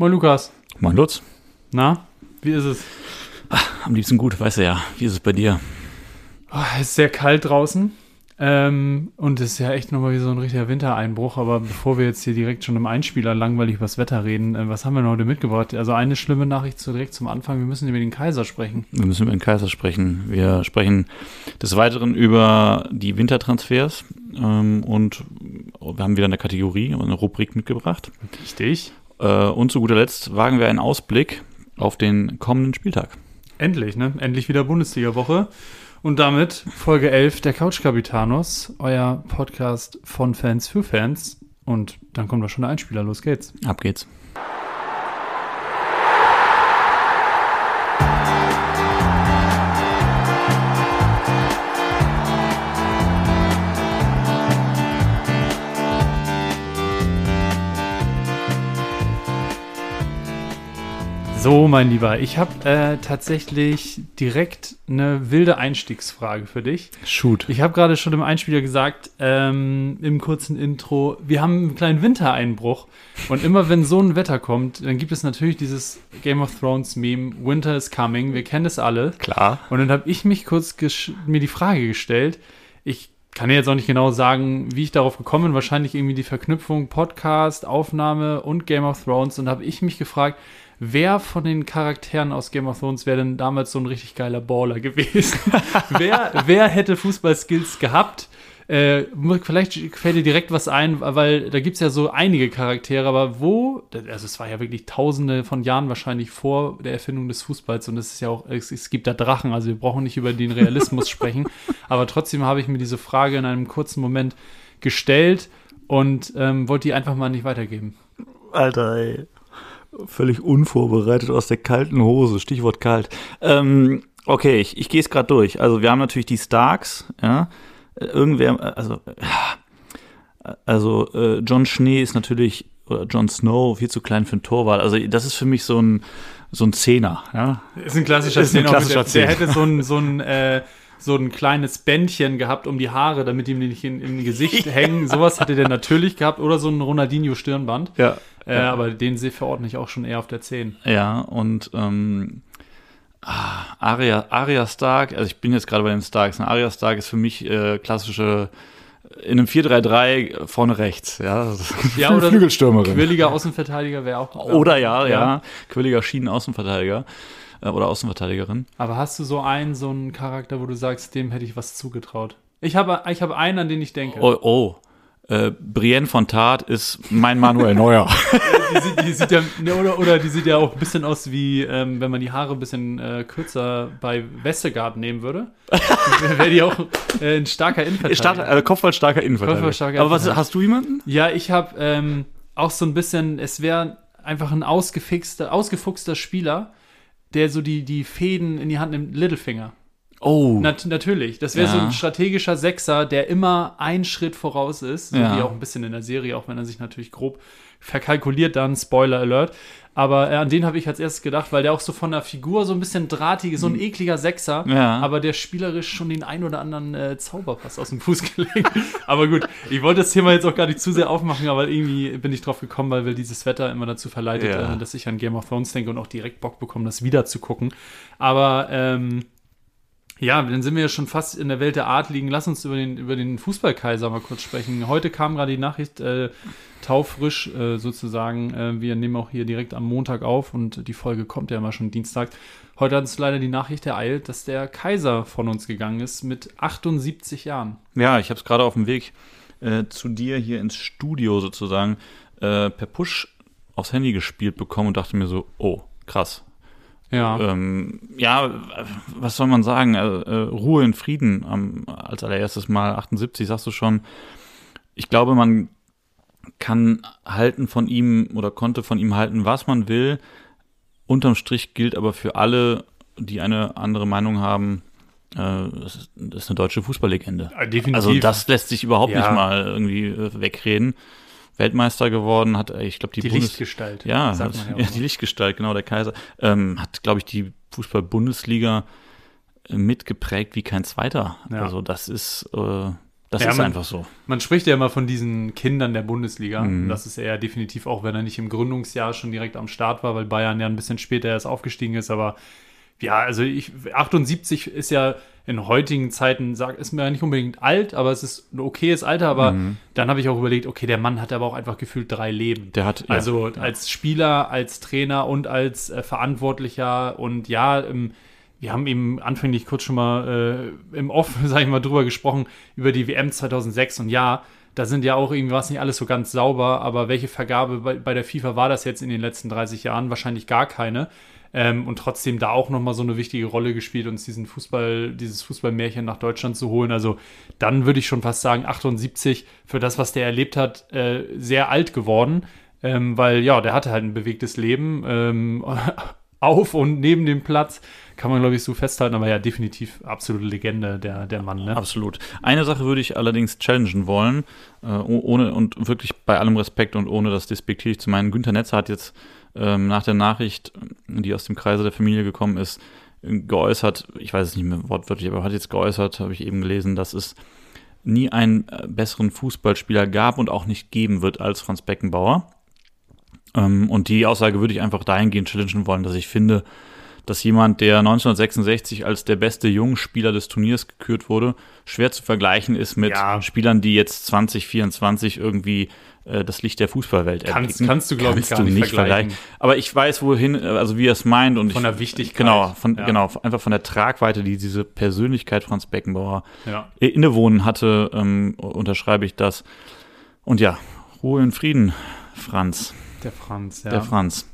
Moin Lukas. Moin Lutz. Na, wie ist es? Ach, am liebsten gut, weißt du ja. Wie ist es bei dir? Oh, es ist sehr kalt draußen. Ähm, und es ist ja echt nochmal wie so ein richtiger Wintereinbruch. Aber bevor wir jetzt hier direkt schon im Einspieler langweilig über das Wetter reden, äh, was haben wir noch heute mitgebracht? Also eine schlimme Nachricht so direkt zum Anfang. Wir müssen über den Kaiser sprechen. Wir müssen über den Kaiser sprechen. Wir sprechen des Weiteren über die Wintertransfers. Ähm, und wir haben wieder eine Kategorie, eine Rubrik mitgebracht. Richtig. Äh, und zu guter Letzt wagen wir einen Ausblick auf den kommenden Spieltag. Endlich, ne? Endlich wieder Bundesliga-Woche. Und damit Folge 11 der Couch Capitanos, euer Podcast von Fans für Fans. Und dann kommt doch schon der Einspieler. Los geht's. Ab geht's. So, mein Lieber, ich habe äh, tatsächlich direkt eine wilde Einstiegsfrage für dich. Shoot. Ich habe gerade schon im Einspieler gesagt, ähm, im kurzen Intro, wir haben einen kleinen Wintereinbruch. Und immer wenn so ein Wetter kommt, dann gibt es natürlich dieses Game of Thrones Meme, Winter is coming. Wir kennen es alle. Klar. Und dann habe ich mich kurz mir die Frage gestellt. Ich kann jetzt auch nicht genau sagen, wie ich darauf gekommen bin. Wahrscheinlich irgendwie die Verknüpfung Podcast, Aufnahme und Game of Thrones. Und habe ich mich gefragt, wer von den Charakteren aus Game of Thrones wäre denn damals so ein richtig geiler Baller gewesen? wer, wer hätte Fußballskills gehabt? Äh, vielleicht fällt dir direkt was ein, weil da gibt es ja so einige Charaktere, aber wo, also es war ja wirklich tausende von Jahren wahrscheinlich vor der Erfindung des Fußballs und es ist ja auch, es, es gibt da Drachen, also wir brauchen nicht über den Realismus sprechen, aber trotzdem habe ich mir diese Frage in einem kurzen Moment gestellt und ähm, wollte die einfach mal nicht weitergeben. Alter, ey völlig unvorbereitet aus der kalten Hose, Stichwort kalt. Ähm, okay, ich, ich gehe es gerade durch. Also wir haben natürlich die Starks, ja. Irgendwer, also, also äh, John Schnee ist natürlich, oder John Snow, viel zu klein für ein Torwart. Also das ist für mich so ein, so ein Zehner, ja. Ist ein klassischer Zehner. Klassischer der, der hätte so ein, so ein äh, so ein kleines Bändchen gehabt um die Haare, damit die ihm nicht in, im Gesicht hängen. Sowas hätte der natürlich gehabt. Oder so ein Ronaldinho-Stirnband. Ja. Äh, ja. Aber den verordne ich auch schon eher auf der 10. Ja, und ähm, ah, Aria, Aria Stark, also ich bin jetzt gerade bei den Starks. Ne? Aria Stark ist für mich äh, klassische in einem 4-3-3 vorne rechts, ja. Ja, oder Flügelstürmerin. Quirliger Außenverteidiger wäre auch. Oder ja, ja, ja. Quirliger Schienen-Außenverteidiger äh, oder Außenverteidigerin. Aber hast du so einen, so einen Charakter, wo du sagst, dem hätte ich was zugetraut? Ich habe, ich habe einen, an den ich denke. Oh, oh äh, Brienne von Tart ist mein Manuel Neuer. die, sieht, die sieht ja, ne, oder, oder die sieht ja auch ein bisschen aus wie, ähm, wenn man die Haare ein bisschen äh, kürzer bei Westergaard nehmen würde. Wäre die auch äh, ein starker Innenverteidiger. Stark, äh, Kopfballstarker Innenverteidiger. Kopfballstarker Aber was, hast du jemanden? Ja, ich habe ähm, auch so ein bisschen, es wäre einfach ein ausgefixter, ausgefuchster Spieler, der so die, die Fäden in die Hand nimmt, Littlefinger. Oh. Nat natürlich. Das wäre ja. so ein strategischer Sechser, der immer einen Schritt voraus ist. So ja. wie auch ein bisschen in der Serie, auch wenn er sich natürlich grob verkalkuliert dann, Spoiler Alert. Aber äh, an den habe ich als erstes gedacht, weil der auch so von der Figur so ein bisschen drahtig ist, so ein mhm. ekliger Sechser, ja. aber der spielerisch schon den ein oder anderen äh, Zauberpass aus dem Fuß gelegt. aber gut, ich wollte das Thema jetzt auch gar nicht zu sehr aufmachen, aber irgendwie bin ich drauf gekommen, weil wir dieses Wetter immer dazu verleitet, ja. äh, dass ich an Game of Thrones denke und auch direkt Bock bekomme, das wieder zu gucken. Aber ähm, ja, dann sind wir ja schon fast in der Welt der Art liegen. Lass uns über den, über den Fußballkaiser mal kurz sprechen. Heute kam gerade die Nachricht, äh, taufrisch äh, sozusagen. Äh, wir nehmen auch hier direkt am Montag auf und die Folge kommt ja immer schon Dienstag. Heute hat uns leider die Nachricht ereilt, dass der Kaiser von uns gegangen ist mit 78 Jahren. Ja, ich habe es gerade auf dem Weg äh, zu dir hier ins Studio sozusagen äh, per Push aufs Handy gespielt bekommen und dachte mir so, oh, krass, ja. Ähm, ja, was soll man sagen? Äh, äh, Ruhe in Frieden am, als allererstes Mal 78, sagst du schon. Ich glaube, man kann halten von ihm oder konnte von ihm halten, was man will. Unterm Strich gilt aber für alle, die eine andere Meinung haben, äh, das, ist, eine deutsche Fußballlegende. Ja, definitiv. Also das lässt sich überhaupt ja. nicht mal irgendwie äh, wegreden. Weltmeister geworden, hat, ich glaube, die, die Bundes Lichtgestalt. Ja, hat, ja, die Lichtgestalt, genau, der Kaiser. Ähm, hat, glaube ich, die Fußball-Bundesliga äh, mitgeprägt wie kein zweiter. Ja. Also das ist, äh, Das ja, ist man, einfach so. Man spricht ja immer von diesen Kindern der Bundesliga. Mhm. Das ist er definitiv auch, wenn er nicht im Gründungsjahr schon direkt am Start war, weil Bayern ja ein bisschen später erst aufgestiegen ist. Aber ja, also ich, 78 ist ja in heutigen Zeiten, sag, ist mir ja nicht unbedingt alt, aber es ist ein okayes Alter. Aber mhm. dann habe ich auch überlegt, okay, der Mann hat aber auch einfach gefühlt drei Leben. Der hat, ja, also ja. als Spieler, als Trainer und als äh, Verantwortlicher und ja, im, wir haben eben anfänglich kurz schon mal äh, im Off, sag ich mal, drüber gesprochen, über die WM 2006 und ja, da sind ja auch irgendwie was nicht alles so ganz sauber, aber welche Vergabe bei, bei der FIFA war das jetzt in den letzten 30 Jahren? Wahrscheinlich gar keine ähm, und trotzdem da auch nochmal so eine wichtige Rolle gespielt, uns diesen Fußball, dieses Fußballmärchen nach Deutschland zu holen. Also dann würde ich schon fast sagen, 78 für das, was der erlebt hat, äh, sehr alt geworden. Ähm, weil ja, der hatte halt ein bewegtes Leben ähm, auf und neben dem Platz, kann man glaube ich so festhalten, aber ja, definitiv absolute Legende, der, der Mann. Ne? Absolut. Eine Sache würde ich allerdings challengen wollen, äh, ohne und wirklich bei allem Respekt und ohne das despektierlich zu meinen. Günter Netzer hat jetzt ähm, nach der Nachricht, die aus dem Kreise der Familie gekommen ist, geäußert, ich weiß es nicht mehr wortwörtlich, aber hat jetzt geäußert, habe ich eben gelesen, dass es nie einen äh, besseren Fußballspieler gab und auch nicht geben wird als Franz Beckenbauer. Ähm, und die Aussage würde ich einfach dahingehend challengen wollen, dass ich finde, dass jemand, der 1966 als der beste Jungspieler des Turniers gekürt wurde, schwer zu vergleichen ist mit ja. Spielern, die jetzt 2024 irgendwie äh, das Licht der Fußballwelt kannst, Kannst du, glaube ich, gar nicht, nicht vergleichen. Aber ich weiß, wohin, also wie er es meint. Und von ich, der Wichtigkeit. Genau, von, ja. genau, einfach von der Tragweite, die diese Persönlichkeit Franz Beckenbauer ja. innewohnen hatte, ähm, unterschreibe ich das. Und ja, Ruhe in Frieden, Franz. Der Franz, ja. Der Franz.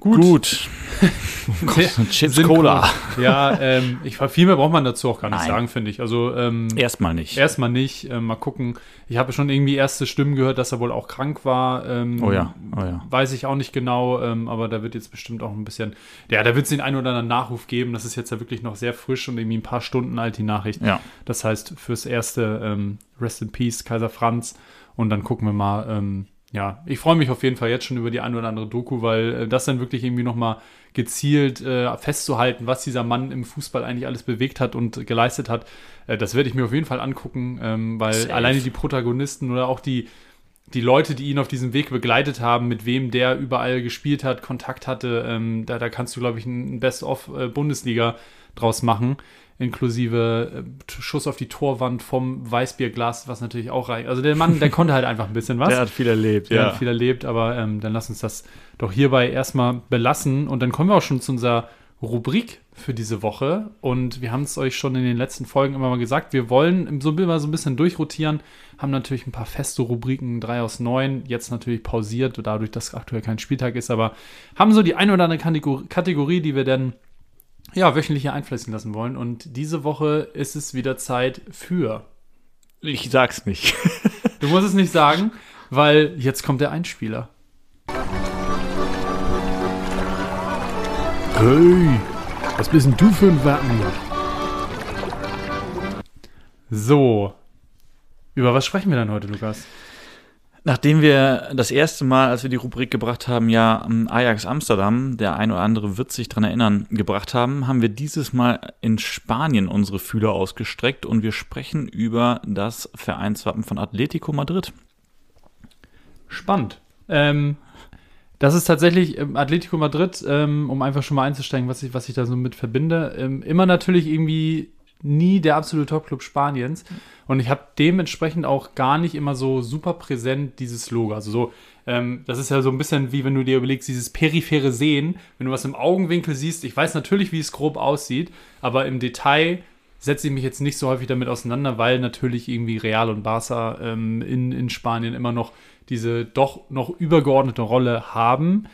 Gut. Gut. Chips Cola. Ja, ähm, ich, viel mehr braucht man dazu auch gar nicht Nein. sagen, finde ich. Also ähm, erstmal nicht. Erstmal nicht. Ähm, mal gucken. Ich habe schon irgendwie erste Stimmen gehört, dass er wohl auch krank war. Ähm, oh ja, oh ja. Weiß ich auch nicht genau, ähm, aber da wird jetzt bestimmt auch ein bisschen. Ja, da wird es den einen oder anderen Nachruf geben. Das ist jetzt ja wirklich noch sehr frisch und irgendwie ein paar Stunden alt die Nachricht. Ja. Das heißt fürs erste ähm, Rest in Peace Kaiser Franz und dann gucken wir mal ja, ich freue mich auf jeden Fall jetzt schon über die ein oder andere Doku, weil äh, das dann wirklich irgendwie nochmal gezielt äh, festzuhalten, was dieser Mann im Fußball eigentlich alles bewegt hat und geleistet hat, äh, das werde ich mir auf jeden Fall angucken, ähm, weil Safe. alleine die Protagonisten oder auch die, die Leute, die ihn auf diesem Weg begleitet haben, mit wem der überall gespielt hat, Kontakt hatte, ähm, da, da kannst du, glaube ich, ein Best-of-Bundesliga äh, draus machen inklusive äh, Schuss auf die Torwand vom Weißbierglas, was natürlich auch reicht. Also der Mann, der konnte halt einfach ein bisschen was. Der hat viel erlebt, der ja. hat viel erlebt, aber ähm, dann lass uns das doch hierbei erstmal belassen und dann kommen wir auch schon zu unserer Rubrik für diese Woche und wir haben es euch schon in den letzten Folgen immer mal gesagt, wir wollen so immer so ein bisschen durchrotieren, haben natürlich ein paar feste Rubriken, drei aus neun, jetzt natürlich pausiert, dadurch, dass aktuell kein Spieltag ist, aber haben so die ein oder andere Kategorie, die wir dann ja, wöchentlich hier einfließen lassen wollen. Und diese Woche ist es wieder Zeit für. Ich sag's nicht. du musst es nicht sagen, weil jetzt kommt der Einspieler. Hey, was bist denn du für ein Wappen? So. Über was sprechen wir dann heute, Lukas? Nachdem wir das erste Mal, als wir die Rubrik gebracht haben, ja Ajax Amsterdam, der ein oder andere wird sich daran erinnern, gebracht haben, haben wir dieses Mal in Spanien unsere Fühler ausgestreckt und wir sprechen über das Vereinswappen von Atletico Madrid. Spannend. Ähm, das ist tatsächlich ähm, Atletico Madrid, ähm, um einfach schon mal einzusteigen, was ich, was ich da so mit verbinde. Ähm, immer natürlich irgendwie nie der absolute Top-Club Spaniens. Und ich habe dementsprechend auch gar nicht immer so super präsent dieses Logo. Also so, ähm, das ist ja so ein bisschen wie wenn du dir überlegst, dieses periphere Sehen, wenn du was im Augenwinkel siehst. Ich weiß natürlich, wie es grob aussieht, aber im Detail setze ich mich jetzt nicht so häufig damit auseinander, weil natürlich irgendwie Real und Barca ähm, in, in Spanien immer noch diese doch noch übergeordnete Rolle haben.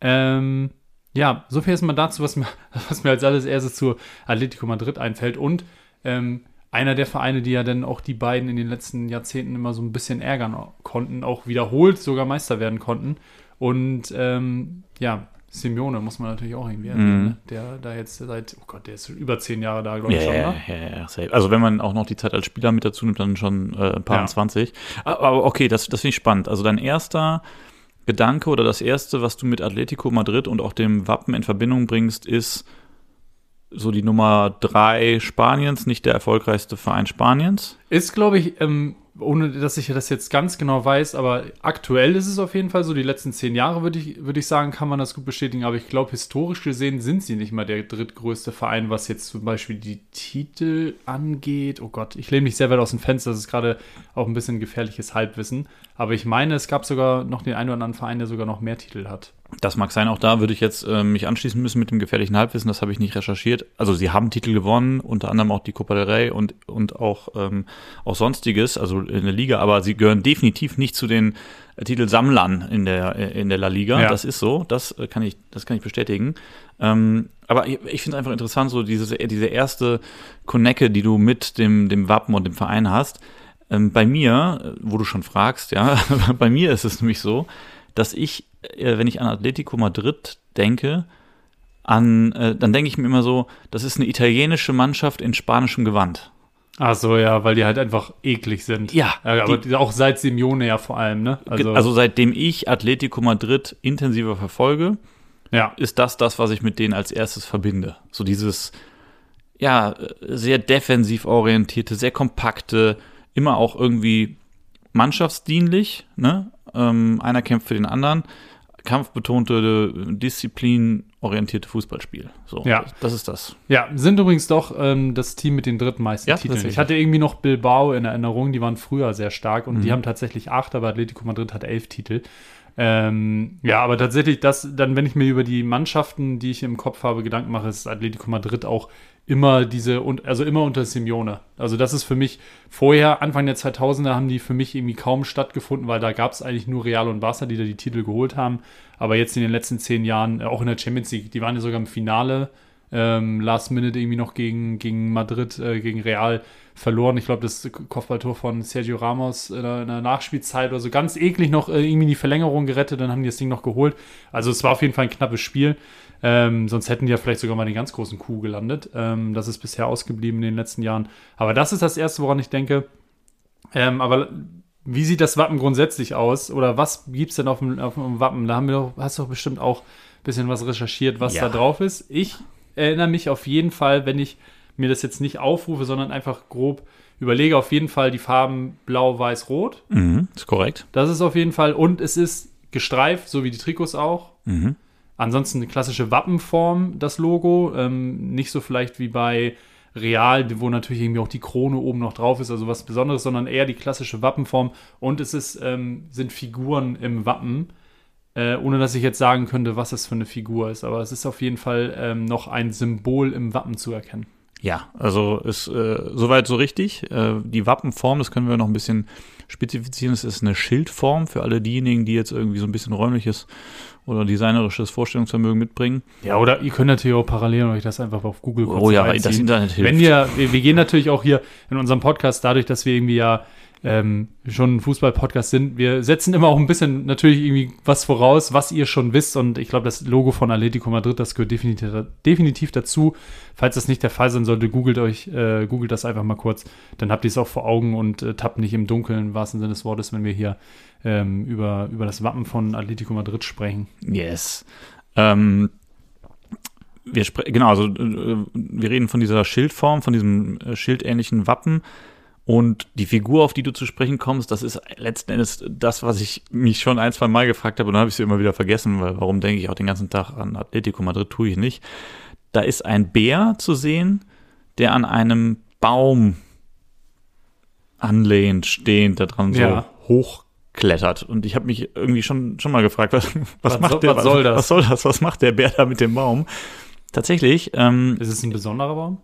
Ähm, ja, so viel erstmal dazu, was mir, was mir als alles erstes zu Atletico Madrid einfällt. Und ähm, einer der Vereine, die ja dann auch die beiden in den letzten Jahrzehnten immer so ein bisschen ärgern konnten, auch wiederholt sogar Meister werden konnten. Und ähm, ja, Simeone muss man natürlich auch irgendwie erwähnen, mm. ne? der da jetzt seit, oh Gott, der ist über zehn Jahre da, glaube ich schon. Ja, ja, ja, Also wenn man auch noch die Zeit als Spieler mit dazu nimmt, dann schon äh, ein paar ja. 20. Aber okay, das, das finde ich spannend. Also dein erster Gedanke oder das Erste, was du mit Atletico Madrid und auch dem Wappen in Verbindung bringst, ist so die Nummer drei Spaniens, nicht der erfolgreichste Verein Spaniens. Ist, glaube ich, ähm, ohne dass ich das jetzt ganz genau weiß, aber aktuell ist es auf jeden Fall so. Die letzten zehn Jahre würde ich, würde ich sagen, kann man das gut bestätigen. Aber ich glaube, historisch gesehen sind sie nicht mal der drittgrößte Verein, was jetzt zum Beispiel die Titel angeht. Oh Gott, ich lehne mich sehr weit aus dem Fenster. Das ist gerade auch ein bisschen gefährliches Halbwissen. Aber ich meine, es gab sogar noch den einen oder anderen Verein, der sogar noch mehr Titel hat. Das mag sein, auch da würde ich jetzt äh, mich anschließen müssen mit dem gefährlichen Halbwissen, das habe ich nicht recherchiert. Also sie haben Titel gewonnen, unter anderem auch die Copa del Rey und, und auch, ähm, auch sonstiges, also in der Liga, aber sie gehören definitiv nicht zu den äh, Titelsammlern in der, äh, in der La Liga. Ja. Das ist so, das äh, kann ich, das kann ich bestätigen. Ähm, aber ich, ich finde es einfach interessant, so diese, diese erste Connecke, die du mit dem, dem Wappen und dem Verein hast. Ähm, bei mir, wo du schon fragst, ja, bei mir ist es nämlich so, dass ich äh, wenn ich an Atletico Madrid denke, an, äh, dann denke ich mir immer so, das ist eine italienische Mannschaft in spanischem Gewand. Ach so, ja, weil die halt einfach eklig sind. Ja. ja aber die, auch seit Simeone ja vor allem, ne? Also, also seitdem ich Atletico Madrid intensiver verfolge, ja. ist das das, was ich mit denen als erstes verbinde. So dieses, ja, sehr defensiv orientierte, sehr kompakte, immer auch irgendwie mannschaftsdienlich, ne? Ähm, einer kämpft für den anderen kampfbetonte, disziplinorientierte Fußballspiel. So, ja. das ist das. Ja, sind übrigens doch ähm, das Team mit den drittmeisten ja, Titeln. Ich hatte irgendwie noch Bilbao in Erinnerung, die waren früher sehr stark und mhm. die haben tatsächlich acht, aber Atletico Madrid hat elf Titel. Ähm, ja, aber tatsächlich, das, dann, wenn ich mir über die Mannschaften, die ich im Kopf habe, Gedanken mache, ist Atletico Madrid auch immer diese, also immer unter Simeone. Also das ist für mich, vorher, Anfang der 2000er haben die für mich irgendwie kaum stattgefunden, weil da gab es eigentlich nur Real und Barca, die da die Titel geholt haben. Aber jetzt in den letzten zehn Jahren, äh, auch in der Champions League, die waren ja sogar im Finale, ähm, Last Minute irgendwie noch gegen, gegen Madrid, äh, gegen Real verloren. Ich glaube, das Kopfballtor von Sergio Ramos in der, in der, Nachspielzeit oder so ganz eklig noch äh, irgendwie die Verlängerung gerettet, dann haben die das Ding noch geholt. Also es war auf jeden Fall ein knappes Spiel. Ähm, sonst hätten die ja vielleicht sogar mal den ganz großen Coup gelandet. Ähm, das ist bisher ausgeblieben in den letzten Jahren. Aber das ist das Erste, woran ich denke. Ähm, aber wie sieht das Wappen grundsätzlich aus? Oder was gibt es denn auf dem, auf dem, Wappen? Da haben wir doch, hast du doch bestimmt auch ein bisschen was recherchiert, was ja. da drauf ist. Ich erinnere mich auf jeden Fall, wenn ich mir das jetzt nicht aufrufe, sondern einfach grob überlege, auf jeden Fall die Farben blau, weiß, rot. Mhm, ist korrekt. Das ist auf jeden Fall. Und es ist gestreift, so wie die Trikots auch. Mhm. Ansonsten eine klassische Wappenform, das Logo. Ähm, nicht so vielleicht wie bei Real, wo natürlich irgendwie auch die Krone oben noch drauf ist, also was Besonderes, sondern eher die klassische Wappenform. Und es ist, ähm, sind Figuren im Wappen, äh, ohne dass ich jetzt sagen könnte, was es für eine Figur ist. Aber es ist auf jeden Fall ähm, noch ein Symbol im Wappen zu erkennen. Ja, also ist äh, soweit so richtig. Äh, die Wappenform, das können wir noch ein bisschen spezifizieren. Es ist eine Schildform für alle diejenigen, die jetzt irgendwie so ein bisschen räumliches oder designerisches Vorstellungsvermögen mitbringen. Ja, oder ihr könnt natürlich auch parallel euch das einfach auf Google kurz Oh ja, reinziehen. das Internet hilft. Wenn wir, wir, wir gehen natürlich auch hier in unserem Podcast, dadurch, dass wir irgendwie ja ähm, schon ein Fußball-Podcast sind. Wir setzen immer auch ein bisschen natürlich irgendwie was voraus, was ihr schon wisst. Und ich glaube, das Logo von Atletico Madrid, das gehört definitiv, definitiv dazu. Falls das nicht der Fall sein sollte, googelt euch, äh, googelt das einfach mal kurz. Dann habt ihr es auch vor Augen und äh, tappt nicht im Dunkeln, im wahrsten Sinne des Wortes, wenn wir hier ähm, über, über das Wappen von Atletico Madrid sprechen. Yes. Ähm, wir genau, also äh, wir reden von dieser Schildform, von diesem äh, schildähnlichen Wappen. Und die Figur, auf die du zu sprechen kommst, das ist letzten Endes das, was ich mich schon ein, zwei Mal gefragt habe und dann habe ich sie immer wieder vergessen, weil warum denke ich auch den ganzen Tag an Atletico Madrid, tue ich nicht. Da ist ein Bär zu sehen, der an einem Baum anlehnt, stehend, da dran so ja. hochklettert. Und ich habe mich irgendwie schon, schon mal gefragt, was, was, was macht so, der? Was soll das? Was soll das? Was macht der Bär da mit dem Baum? Tatsächlich. Ähm, ist es ein besonderer Baum?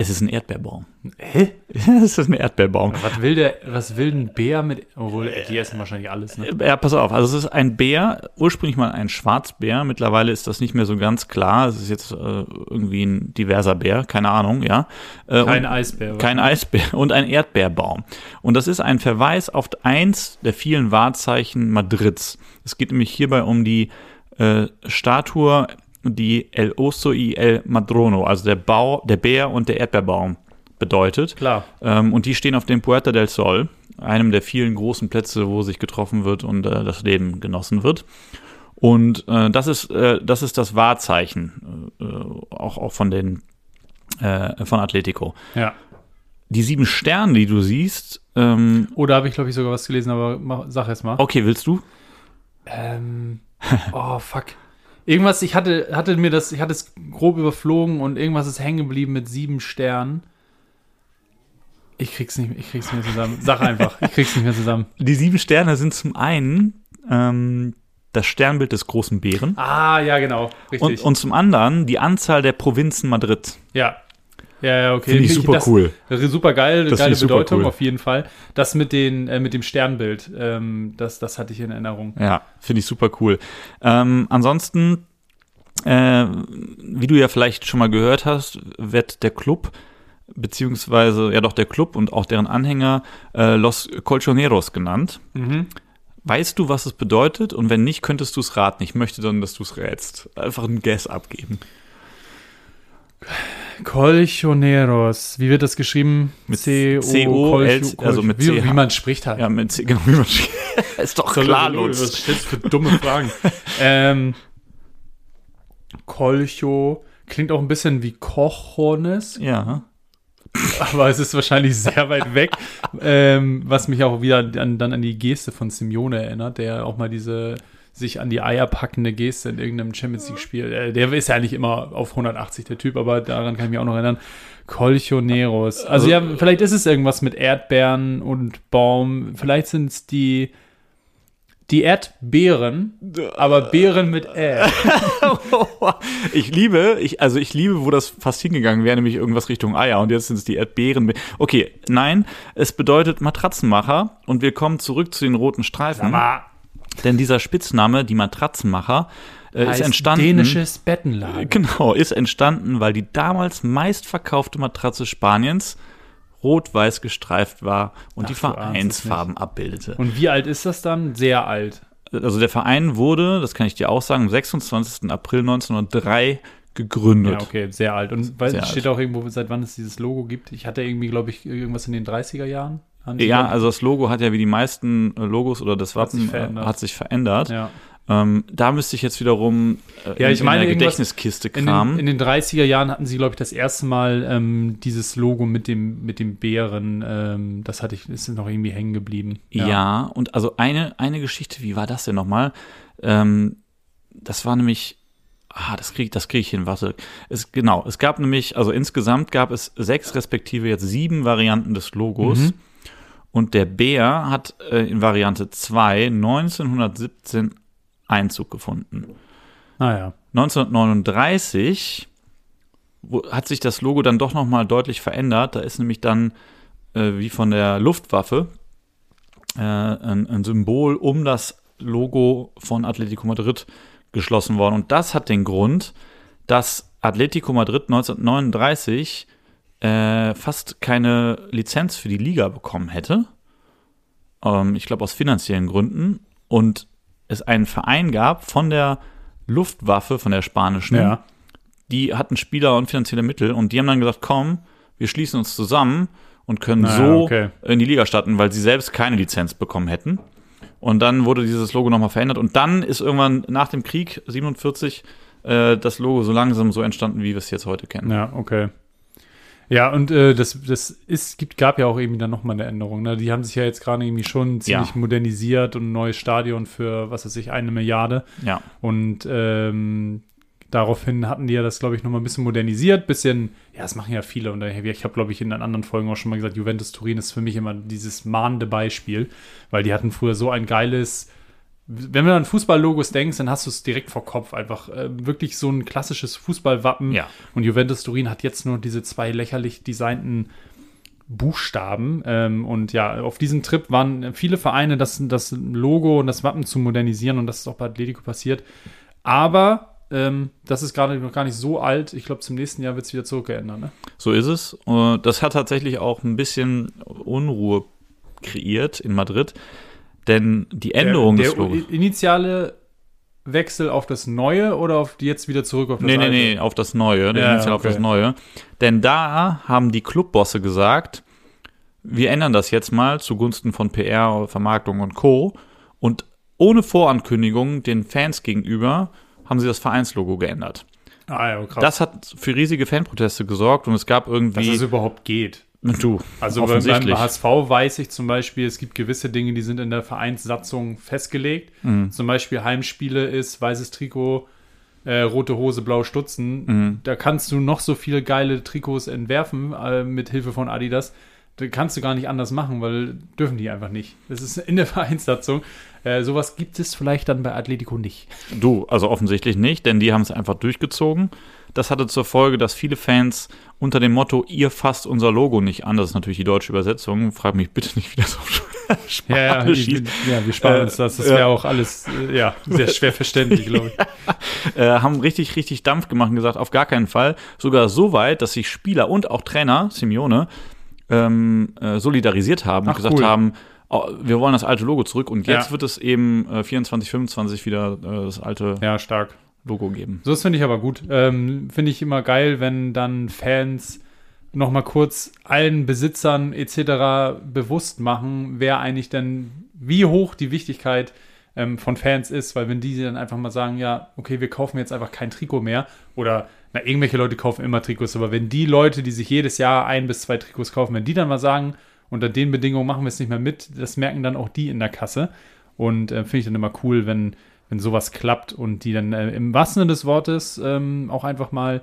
Es ist ein Erdbeerbaum. Hä? es ist ein Erdbeerbaum. Was will der, was will ein Bär mit, obwohl die essen wahrscheinlich alles, ne? Ja, pass auf. Also es ist ein Bär, ursprünglich mal ein Schwarzbär. Mittlerweile ist das nicht mehr so ganz klar. Es ist jetzt äh, irgendwie ein diverser Bär, keine Ahnung, ja. Äh, kein Eisbär. Kein Eisbär und ein Erdbeerbaum. Und das ist ein Verweis auf eins der vielen Wahrzeichen Madrids. Es geht nämlich hierbei um die äh, Statue die El Oso y El Madrono, also der, Bau, der Bär und der Erdbeerbaum bedeutet. Klar. Ähm, und die stehen auf dem Puerta del Sol, einem der vielen großen Plätze, wo sich getroffen wird und äh, das Leben genossen wird. Und äh, das, ist, äh, das ist das Wahrzeichen, äh, auch, auch von den Äh, von Atletico. Ja. Die sieben Sterne, die du siehst. Ähm, oh, da habe ich, glaube ich, sogar was gelesen, aber mach, sag erst mal. Okay, willst du? Ähm, oh, fuck. Irgendwas, ich hatte, hatte mir das, ich hatte es grob überflogen und irgendwas ist hängen geblieben mit sieben Sternen. Ich krieg's nicht, ich krieg's nicht mehr zusammen. Sag einfach, ich krieg's nicht mehr zusammen. Die sieben Sterne sind zum einen ähm, das Sternbild des großen Bären. Ah, ja, genau. Richtig. Und, und zum anderen die Anzahl der Provinzen Madrid. Ja. Ja, ja, okay. Finde ich super das, cool. Super geil, das geile super Bedeutung cool. auf jeden Fall. Das mit, den, äh, mit dem Sternbild, ähm, das, das hatte ich in Erinnerung. Ja, finde ich super cool. Ähm, ansonsten, äh, wie du ja vielleicht schon mal gehört hast, wird der Club beziehungsweise ja doch der Club und auch deren Anhänger äh, Los Colchoneros genannt. Mhm. Weißt du, was es bedeutet? Und wenn nicht, könntest du es raten. Ich möchte dann, dass du es rätst. Einfach einen Guess abgeben. Colchoneros. Wie wird das geschrieben? Mit C-O, C-O, L- Colcho- also mit wie, wie man spricht halt. Ja, mit C, genau, wie man Ist doch klar, Lutz. Was stellst für dumme Fragen? ähm, Colcho klingt auch ein bisschen wie Cojones, Ja. aber es ist wahrscheinlich sehr weit weg. ähm, was mich auch wieder an, dann an die Geste von Simeone erinnert, der auch mal diese sich an die Eier packende Geste in irgendeinem Champions League-Spiel. Äh, der ist ja eigentlich immer auf 180 der Typ, aber daran kann ich mich auch noch erinnern. Colchoneros. Also ja, vielleicht ist es irgendwas mit Erdbeeren und Baum. Vielleicht sind es die die Erdbeeren, aber Beeren mit Ä. Ich liebe, ich, also ich liebe, wo das fast hingegangen wäre, nämlich irgendwas Richtung Eier. Und jetzt sind es die Erdbeeren. Okay, nein, es bedeutet Matratzenmacher. Und wir kommen zurück zu den roten Streifen. Denn dieser Spitzname, die Matratzenmacher, äh, ist entstanden. Dänisches Bettenlager. Genau, ist entstanden, weil die damals meistverkaufte Matratze Spaniens rot-weiß gestreift war und Ach, die Vereinsfarben abbildete. Und wie alt ist das dann? Sehr alt. Also der Verein wurde, das kann ich dir auch sagen, am 26. April 1903 gegründet. Ja, okay, sehr alt. Und weil Sehr steht auch irgendwo, seit wann es dieses Logo gibt. Ich hatte irgendwie, glaube ich, irgendwas in den 30er Jahren. Ja, also das Logo hat ja wie die meisten äh, Logos oder das Hat sich Wappen äh, verändert. hat sich verändert. ja. Ähm, da müsste ich jetzt wiederum äh, Ja, in, ich meine, in der Gedächtniskiste In kramen. den, in den 30er Jahren hatten sie, glaube ich, das erste Mal ähm, dieses Logo mit dem, mit dem Bären. Ähm, das hatte ich, ist noch irgendwie hängen geblieben. Ja. und also eine, eine Geschichte, wie war das denn nochmal? Ähm, das war nämlich, ah, das kriege das krieg ich hin, warte. Es, genau, es gab nämlich, also insgesamt gab es sechs respektive jetzt sieben Varianten des Logos. Mhm. Und der Bär hat äh, in Variante 2 1917 Einzug gefunden. Naja. 1939 wo, hat sich das Logo dann doch noch mal deutlich verändert. Da ist nämlich dann äh, wie von der Luftwaffe äh, ein, ein Symbol um das Logo von Atletico Madrid geschlossen worden. Und das hat den Grund, dass Atletico Madrid 1939 äh, fast keine Lizenz für die Liga bekommen hätte. Ähm, ich glaube aus finanziellen Gründen. Und es einen Verein gab von der Luftwaffe, von der spanischen, Ja. die hatten Spieler und finanzielle Mittel und die haben dann gesagt, komm, wir schließen uns zusammen und können Naja, so okay. in die Liga starten, weil sie selbst keine Lizenz bekommen hätten. Und dann wurde dieses Logo nochmal verändert und dann ist irgendwann nach dem Krieg 47 äh, das Logo so langsam so entstanden, wie wir es jetzt heute kennen. Ja, okay. Ja, und äh, das, das ist, gibt, gab ja auch irgendwie dann nochmal eine Änderung. Ne? Die haben sich ja jetzt gerade irgendwie schon ziemlich Ja. modernisiert und ein neues Stadion für, was weiß ich, eine Milliarde. Ja. Und ähm, daraufhin hatten die ja das, glaube ich, nochmal ein bisschen modernisiert. Bisschen, ja, das machen ja viele. Und ich habe, glaube ich, in den anderen Folgen auch schon mal gesagt, Juventus Turin ist für mich immer dieses mahnende Beispiel, weil die hatten früher so ein geiles. Wenn du an Fußballlogos denkst, dann hast du es direkt vor Kopf. Einfach äh, wirklich so ein klassisches Fußballwappen. Ja. Und Juventus Turin hat jetzt nur diese zwei lächerlich designten Buchstaben. Ähm, und ja, auf diesem Trip waren viele Vereine, das, das Logo und das Wappen zu modernisieren. Und das ist auch bei Atletico passiert. Aber ähm, das ist gerade noch gar nicht so alt. Ich glaube, zum nächsten Jahr wird es wieder zurückgeändert. Ne? So ist es. Und das hat tatsächlich auch ein bisschen Unruhe kreiert in Madrid, denn die Änderung der, des der Logos. initiale Wechsel auf das Neue oder auf die jetzt wieder zurück auf das Nee, nee, Alte? nee, auf das Neue, der Ja, initial auf okay. das Neue. Denn da haben die Clubbosse gesagt, wir ändern das jetzt mal zugunsten von PR, Vermarktung und Co. Und ohne Vorankündigung den Fans gegenüber haben sie das Vereinslogo geändert. Ah, ja, krass. Das hat für riesige Fanproteste gesorgt und es gab irgendwie. Dass es überhaupt geht. Du, also beim HSV weiß ich zum Beispiel, es gibt gewisse Dinge, die sind in der Vereinssatzung festgelegt. Mhm. Zum Beispiel Heimspiele ist weißes Trikot, äh, rote Hose, blaue Stutzen. Mhm. Da kannst du noch so viele geile Trikots entwerfen äh, mit Hilfe von Adidas. Da kannst du gar nicht anders machen, weil dürfen die einfach nicht. Das ist in der Vereinssatzung. Äh, sowas gibt es vielleicht dann bei Atletico nicht. Du, also offensichtlich nicht, denn die haben es einfach durchgezogen. Das hatte zur Folge, dass viele Fans unter dem Motto, ihr fasst unser Logo nicht an, das ist natürlich die deutsche Übersetzung, frag mich bitte nicht, wie das auf Spanisch ja, ja, ja, wir sparen uns das. Das wäre äh, auch alles äh, ja, sehr schwer verständlich, glaube ich. äh, haben richtig, richtig Dampf gemacht und gesagt, auf gar keinen Fall. Sogar so weit, dass sich Spieler und auch Trainer, Simeone, ähm, äh, solidarisiert haben Ach, und gesagt cool. haben, wir wollen das alte Logo zurück und jetzt ja. wird es eben äh, 24, 25 wieder äh, das alte ja, stark. Logo geben. So finde ich aber gut. Ähm, finde ich immer geil, wenn dann Fans noch mal kurz allen Besitzern etc. bewusst machen, wer eigentlich denn, wie hoch die Wichtigkeit ähm, von Fans ist, weil wenn die dann einfach mal sagen, ja, okay, wir kaufen jetzt einfach kein Trikot mehr oder na, irgendwelche Leute kaufen immer Trikots, aber wenn die Leute, die sich jedes Jahr ein bis zwei Trikots kaufen, wenn die dann mal sagen, unter den Bedingungen machen wir es nicht mehr mit, das merken dann auch die in der Kasse und äh, finde ich dann immer cool, wenn wenn sowas klappt und die dann äh, im wahrsten des Wortes ähm, auch einfach mal,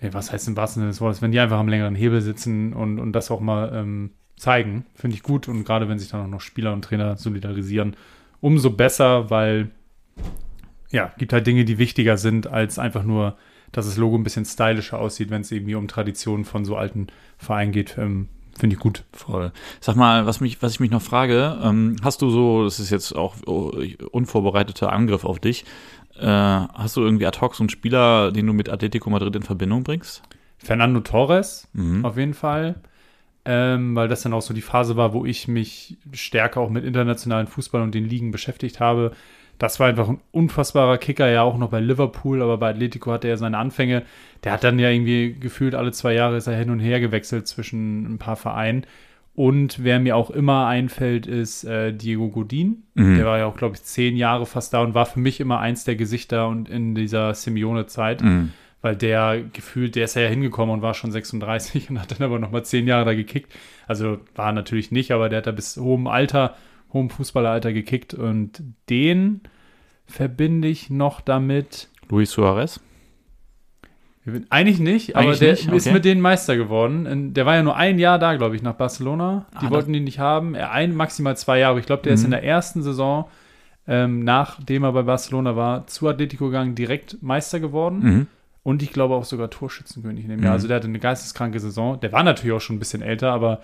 ja, was heißt im wahrsten des Wortes, wenn die einfach am längeren Hebel sitzen und, und das auch mal ähm, zeigen, finde ich gut und gerade wenn sich dann auch noch Spieler und Trainer solidarisieren, umso besser, weil ja, gibt halt Dinge, die wichtiger sind, als einfach nur, dass das Logo ein bisschen stylischer aussieht, wenn es irgendwie um Traditionen von so alten Vereinen geht. Ähm, Finde ich gut. Voll. Sag mal, was, mich, was ich mich noch frage, ähm, hast du so, das ist jetzt auch oh, unvorbereiteter Angriff auf dich, äh, hast du irgendwie ad hoc so einen Spieler, den du mit Atletico Madrid in Verbindung bringst? Fernando Torres, mhm. auf jeden Fall. Ähm, weil das dann auch so die Phase war, wo ich mich stärker auch mit internationalen Fußball und den Ligen beschäftigt habe das war einfach ein unfassbarer Kicker, ja auch noch bei Liverpool, aber bei Atletico hatte er seine Anfänge. Der hat dann ja irgendwie gefühlt alle zwei Jahre ist er hin und her gewechselt zwischen ein paar Vereinen. Und wer mir auch immer einfällt, ist äh, Diego Godin. Mhm. Der war ja auch, glaube ich, zehn Jahre fast da und war für mich immer eins der Gesichter und in dieser Simeone-Zeit. Mhm. Weil der gefühlt, der ist ja hingekommen und war schon 36 und hat dann aber noch mal zehn Jahre da gekickt. Also war natürlich nicht, aber der hat da bis hohem Alter hohem Fußballeralter gekickt und den verbinde ich noch damit. Luis Suarez? Eigentlich nicht, aber Eigentlich der nicht? Okay. ist mit denen Meister geworden. Der war ja nur ein Jahr da, glaube ich, nach Barcelona. Die ah, wollten ihn nicht haben. Er ein, maximal zwei Jahre. Ich glaube, der mhm. ist in der ersten Saison, ähm, nachdem er bei Barcelona war, zu Atletico gegangen, direkt Meister geworden. Mhm. Und ich glaube auch sogar Torschützenkönig in dem Jahr. Mhm. Also der hatte eine geisteskranke Saison. Der war natürlich auch schon ein bisschen älter, aber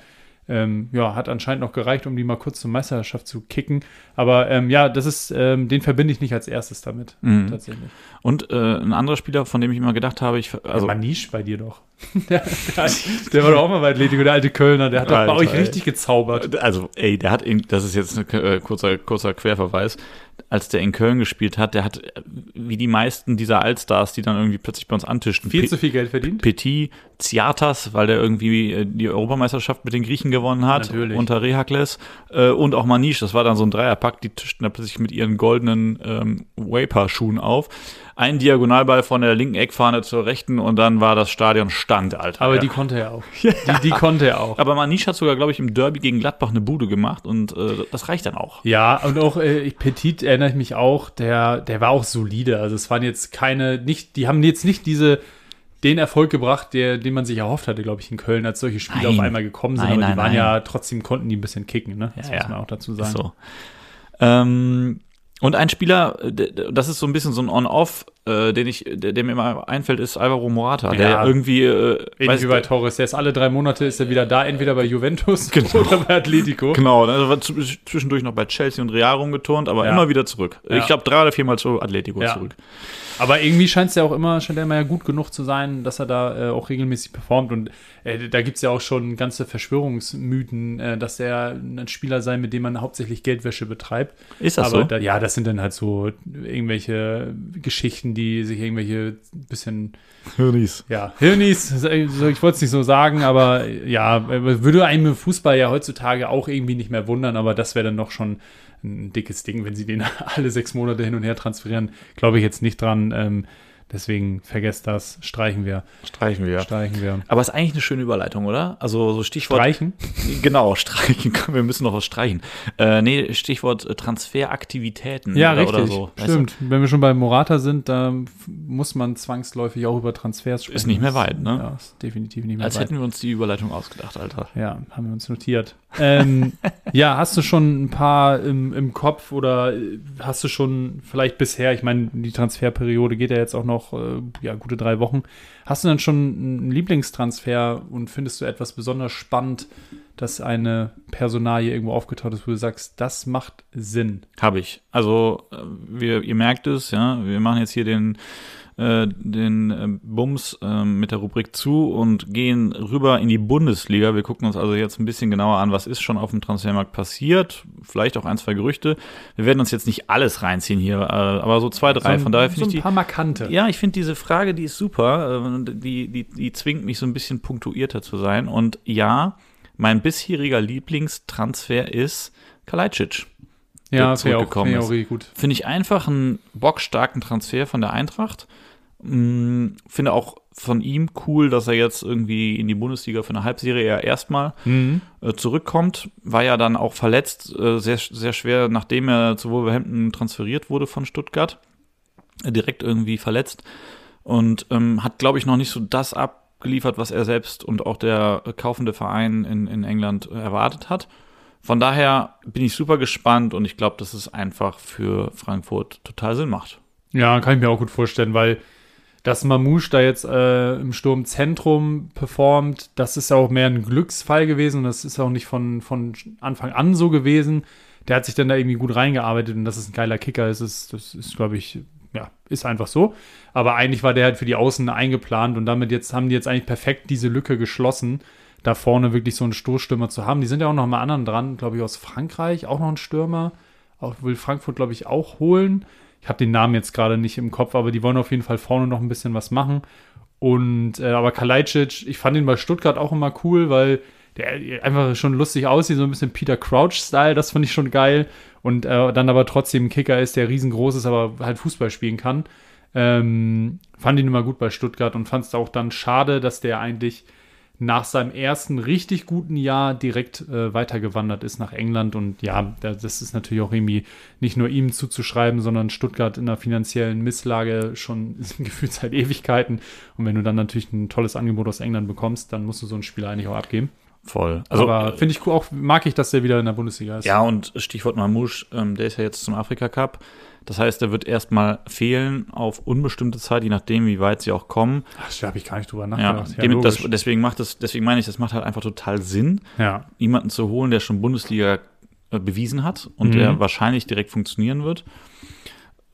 ähm, ja, hat anscheinend noch gereicht, um die mal kurz zur Meisterschaft zu kicken. Aber ähm, ja, das ist, ähm, den verbinde ich nicht als erstes damit, mhm. tatsächlich. Und äh, ein anderer Spieler, von dem ich immer gedacht habe, ich. Also, ja, Manisch bei dir doch. der, der, der, war doch auch mal bei Atletico, der alte Kölner, der hat doch bei euch richtig gezaubert. Also, ey, der hat, das ist jetzt ein äh, kurzer, kurzer Querverweis, als der in Köln gespielt hat, der hat, wie die meisten dieser Allstars, die dann irgendwie plötzlich bei uns antischten. Viel P zu viel Geld verdient. Petit, Ziatas, weil der irgendwie äh, die Europameisterschaft mit den Griechen gewonnen hat. Natürlich. Unter Rehakles. Äh, und auch Maniche, das war dann so ein Dreierpack, die tischten da plötzlich mit ihren goldenen ähm, Vapor-Schuhen auf ein Diagonalball von der linken Eckfahne zur rechten und dann war das Stadion Stand, Alter. Aber ja. die konnte er auch. Die, die konnte er auch. Aber Manisch hat sogar, glaube ich, im Derby gegen Gladbach eine Bude gemacht und äh, das reicht dann auch. Ja, und auch äh, Petit erinnere ich mich auch, der, der war auch solide. Also es waren jetzt keine, nicht, die haben jetzt nicht diese den Erfolg gebracht, der, den man sich erhofft hatte, glaube ich, in Köln, als solche Spiele nein. auf einmal gekommen sind. Nein, aber die nein, waren ja trotzdem, konnten die ein bisschen kicken, ne? Das ja, muss man auch dazu sagen. So. Ähm, und ein Spieler, das ist so ein bisschen so ein On-Off, äh, den ich, der, der, mir immer einfällt, ist Alvaro Morata, ja. der irgendwie äh, irgendwie bei Torres, der ist alle drei Monate ist er wieder da, entweder bei Juventus genau. oder bei Atletico. Genau, also war zwischendurch noch bei Chelsea und Real rumgeturnt, aber ja. immer wieder zurück. Ja. Ich glaube drei oder viermal zu Atletico zurück. Aber irgendwie scheint es ja auch immer, scheint er immer ja gut genug zu sein, dass er da äh, auch regelmäßig performt. Und äh, da gibt es ja auch schon ganze Verschwörungsmythen, äh, dass er ein Spieler sei, mit dem man hauptsächlich Geldwäsche betreibt. Ist das Aber so? Da, ja, das sind dann halt so irgendwelche Geschichten, die sich irgendwelche bisschen Hirnis. Ja, Hirnis, ich wollte es nicht so sagen, aber ja, würde einem im Fußball ja heutzutage auch irgendwie nicht mehr wundern, aber das wäre dann noch schon ein dickes Ding, wenn sie den alle sechs Monate hin und her transferieren, glaube ich jetzt nicht dran. Ähm, Deswegen vergesst das, streichen wir. Streichen wir. Streichen wir. Aber ist eigentlich eine schöne Überleitung, oder? Also so Stichwort. Streichen? Genau, streichen. Wir müssen noch was streichen. Äh, nee, Stichwort Transferaktivitäten. Ja, oder, richtig. Oder so. Stimmt. Wenn wir schon bei Morata sind, da muss man zwangsläufig auch über Transfers sprechen. Ist nicht mehr weit, ne? Ja, ist definitiv nicht mehr Als weit. hätten wir uns die Überleitung ausgedacht, Alter. Ja, haben wir uns notiert. Ähm, ja, hast du schon ein paar im, im Kopf oder hast du schon vielleicht bisher, ich meine, die Transferperiode geht ja jetzt auch noch äh, ja, gute drei Wochen. Hast du dann schon einen Lieblingstransfer und findest du etwas besonders spannend, dass eine Personalie irgendwo aufgetaucht ist, wo du sagst, das macht Sinn? Habe ich. Also, äh, wir, ihr merkt es, ja, wir machen jetzt hier den äh, den äh, Bums äh, mit der Rubrik zu und gehen rüber in die Bundesliga. Wir gucken uns also jetzt ein bisschen genauer an, was ist schon auf dem Transfermarkt passiert. Vielleicht auch ein, zwei Gerüchte. Wir werden uns jetzt nicht alles reinziehen hier, äh, aber so zwei, drei. So, Von daher finde so ich ein die. paar markante. Ja, ich finde diese Frage, die ist super. Äh, Die, die, die zwingt mich so ein bisschen punktuierter zu sein. Und ja, mein bisheriger Lieblingstransfer ist Kalajdzic. ja auch, zurückgekommen ist. auch richtig gut. Finde ich einfach einen bockstarken Transfer von der Eintracht. Mm, Finde auch von ihm cool, dass er jetzt irgendwie in die Bundesliga für eine Halbserie ja erstmal Mhm. äh, zurückkommt. War ja dann auch verletzt, äh, sehr, sehr schwer, nachdem er zu Wolverhampton transferiert wurde von Stuttgart. Äh, direkt irgendwie verletzt. Und ähm, hat, glaube ich, noch nicht so das abgeliefert, was er selbst und auch der kaufende Verein in, in England erwartet hat. Von daher bin ich super gespannt und ich glaube, dass es einfach für Frankfurt total Sinn macht. Ja, kann ich mir auch gut vorstellen, weil dass Mamouche da jetzt äh, im Sturmzentrum performt, das ist ja auch mehr ein Glücksfall gewesen das ist auch nicht von, von Anfang an so gewesen. Der hat sich dann da irgendwie gut reingearbeitet und dass es ein geiler Kicker ist, ist das ist, glaube ich, ja, ist einfach so. Aber eigentlich war der halt für die Außen eingeplant und damit jetzt haben die jetzt eigentlich perfekt diese Lücke geschlossen, da vorne wirklich so einen Stoßstürmer zu haben. Die sind ja auch noch mal anderen dran, glaube ich, aus Frankreich, auch noch ein Stürmer. Auch will Frankfurt, glaube ich, auch holen. Ich habe den Namen jetzt gerade nicht im Kopf, aber die wollen auf jeden Fall vorne noch ein bisschen was machen. Und äh, aber Kalajdzic, ich fand ihn bei Stuttgart auch immer cool, weil der einfach schon lustig aussieht, so ein bisschen Peter Crouch-Style, das fand ich schon geil. Und äh, dann aber trotzdem ein Kicker ist, der riesengroß ist, aber halt Fußball spielen kann. Ähm, fand ihn immer gut bei Stuttgart und fand es auch dann schade, dass der eigentlich nach seinem ersten richtig guten Jahr direkt äh, weitergewandert ist nach England. Und ja, da- das ist natürlich auch irgendwie nicht nur ihm zuzuschreiben, sondern Stuttgart in einer finanziellen Misslage schon gefühlt seit Ewigkeiten. Und wenn du dann natürlich ein tolles Angebot aus England bekommst, dann musst du so einen Spieler eigentlich auch abgeben. Voll. Aber finde ich cool, auch mag ich, dass der wieder in der Bundesliga ist. Ja, und Stichwort Mamouche, ähm, der ist ja jetzt zum Afrika Cup. Das heißt, er wird erstmal fehlen auf unbestimmte Zeit, je nachdem, wie weit sie auch kommen. Ach, da habe ich gar nicht drüber Ja, nachgedacht. dem, das, logisch. deswegen macht es, deswegen meine ich, das macht halt einfach total Sinn, ja. jemanden zu holen, der schon Bundesliga äh, bewiesen hat und Mhm. der wahrscheinlich direkt funktionieren wird.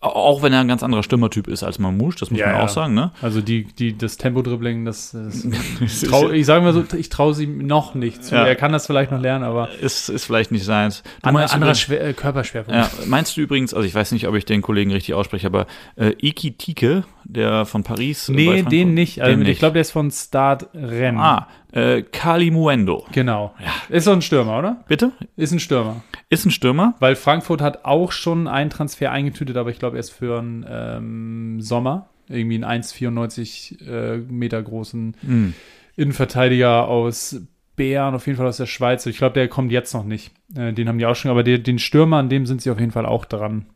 Au- Auch wenn er ein ganz anderer Stürmertyp ist als Mamouche, das muss Ja, man ja. auch sagen, ne? Also die, die, das Tempo-Dribbling, das, das trau, ich sage mal so, ich traue sie ihm noch nicht zu. Ja. Er kann das vielleicht noch lernen, aber Ist, ist vielleicht nicht seins. Du Ander, meinst anderer Schwer, äh, Körperschwerpunkt. Ja, meinst du übrigens, also ich weiß nicht, ob ich den Kollegen richtig ausspreche, aber äh, Iki Tike, der von Paris. Nee, den nicht. Also Den ich nicht. glaube, der ist von Start Rennes. Ah, äh, Kali Muendo. Genau. Ist so ein Stürmer, oder? Bitte? Ist ein Stürmer. Ist ein Stürmer. Weil Frankfurt hat auch schon einen Transfer eingetütet, aber ich glaube erst für einen ähm, Sommer. Irgendwie einen 1,94 äh, Meter großen Hm. Innenverteidiger aus Bern, auf jeden Fall aus der Schweiz. Ich glaube, der kommt jetzt noch nicht. Äh, den haben die auch schon, aber den, den Stürmer, an dem sind sie auf jeden Fall auch dran.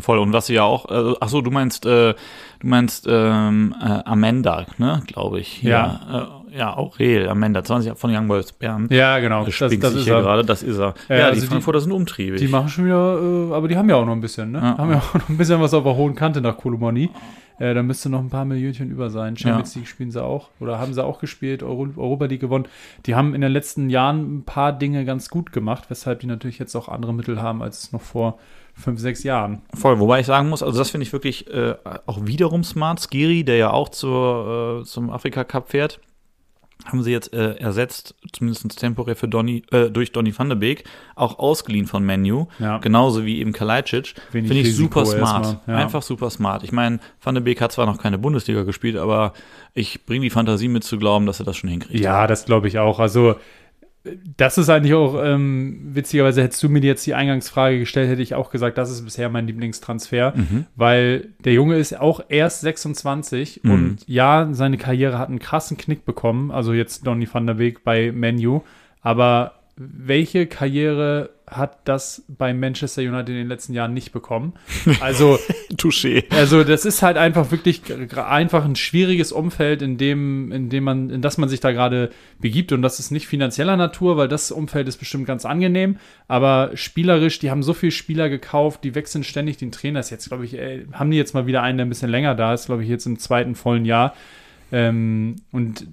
Voll. Und was sie ja auch, äh, ach so, du meinst, äh, du meinst ähm, äh, Amanda, ne, glaube ich. Ja. Äh, ja, auch Real, Amanda, 20 von Young Boys Bern. Ja, genau. Das, Das, das, ist hier er. gerade, das ist er. Ja, Ja, also die Frankfurter sind umtriebig. Die machen schon wieder, äh, aber die haben ja auch noch ein bisschen, ne? Ja. Haben ja auch noch ein bisschen was auf der hohen Kante nach Kolomoni. Äh, da müsste noch ein paar Millionchen über sein. Champions League spielen sie auch. Oder haben sie auch gespielt, Euro Europa League gewonnen. Die haben in den letzten Jahren ein paar Dinge ganz gut gemacht, weshalb die natürlich jetzt auch andere Mittel haben als noch vor fünf, sechs Jahren. Voll, wobei ich sagen muss, also das finde ich wirklich äh, auch wiederum smart. Skiri, der ja auch zur, äh, zum Afrika Cup fährt, haben sie jetzt äh, ersetzt, zumindest temporär für Donny, äh, durch Donny van de Beek, auch ausgeliehen von Menu. Ja. Genauso wie eben Kalajdzic. Finde ich Risiko super smart. ja. Einfach super smart. Ich meine, van de Beek hat zwar noch keine Bundesliga gespielt, aber ich bringe die Fantasie mit zu glauben, dass er das schon hinkriegt. Ja, das glaube ich auch. Also das ist eigentlich auch, ähm, witzigerweise hättest du mir jetzt die Eingangsfrage gestellt, hätte ich auch gesagt, das ist bisher mein Lieblingstransfer, mhm. weil der Junge ist auch erst 26 mhm. und ja, seine Karriere hat einen krassen Knick bekommen, also jetzt Donny van der Weg bei Menu, aber welche Karriere hat das bei Manchester United in den letzten Jahren nicht bekommen. Also, Touché. Also, das ist halt einfach wirklich einfach ein schwieriges Umfeld, in dem, in dem man, in das man sich da gerade begibt. Und das ist nicht finanzieller Natur, weil das Umfeld ist bestimmt ganz angenehm. Aber spielerisch, die haben so viele Spieler gekauft, die wechseln ständig den Trainer. Das ist jetzt, glaube ich, ey, haben die jetzt mal wieder einen, der ein bisschen länger da ist, glaube ich, jetzt im zweiten vollen Jahr. Ähm, und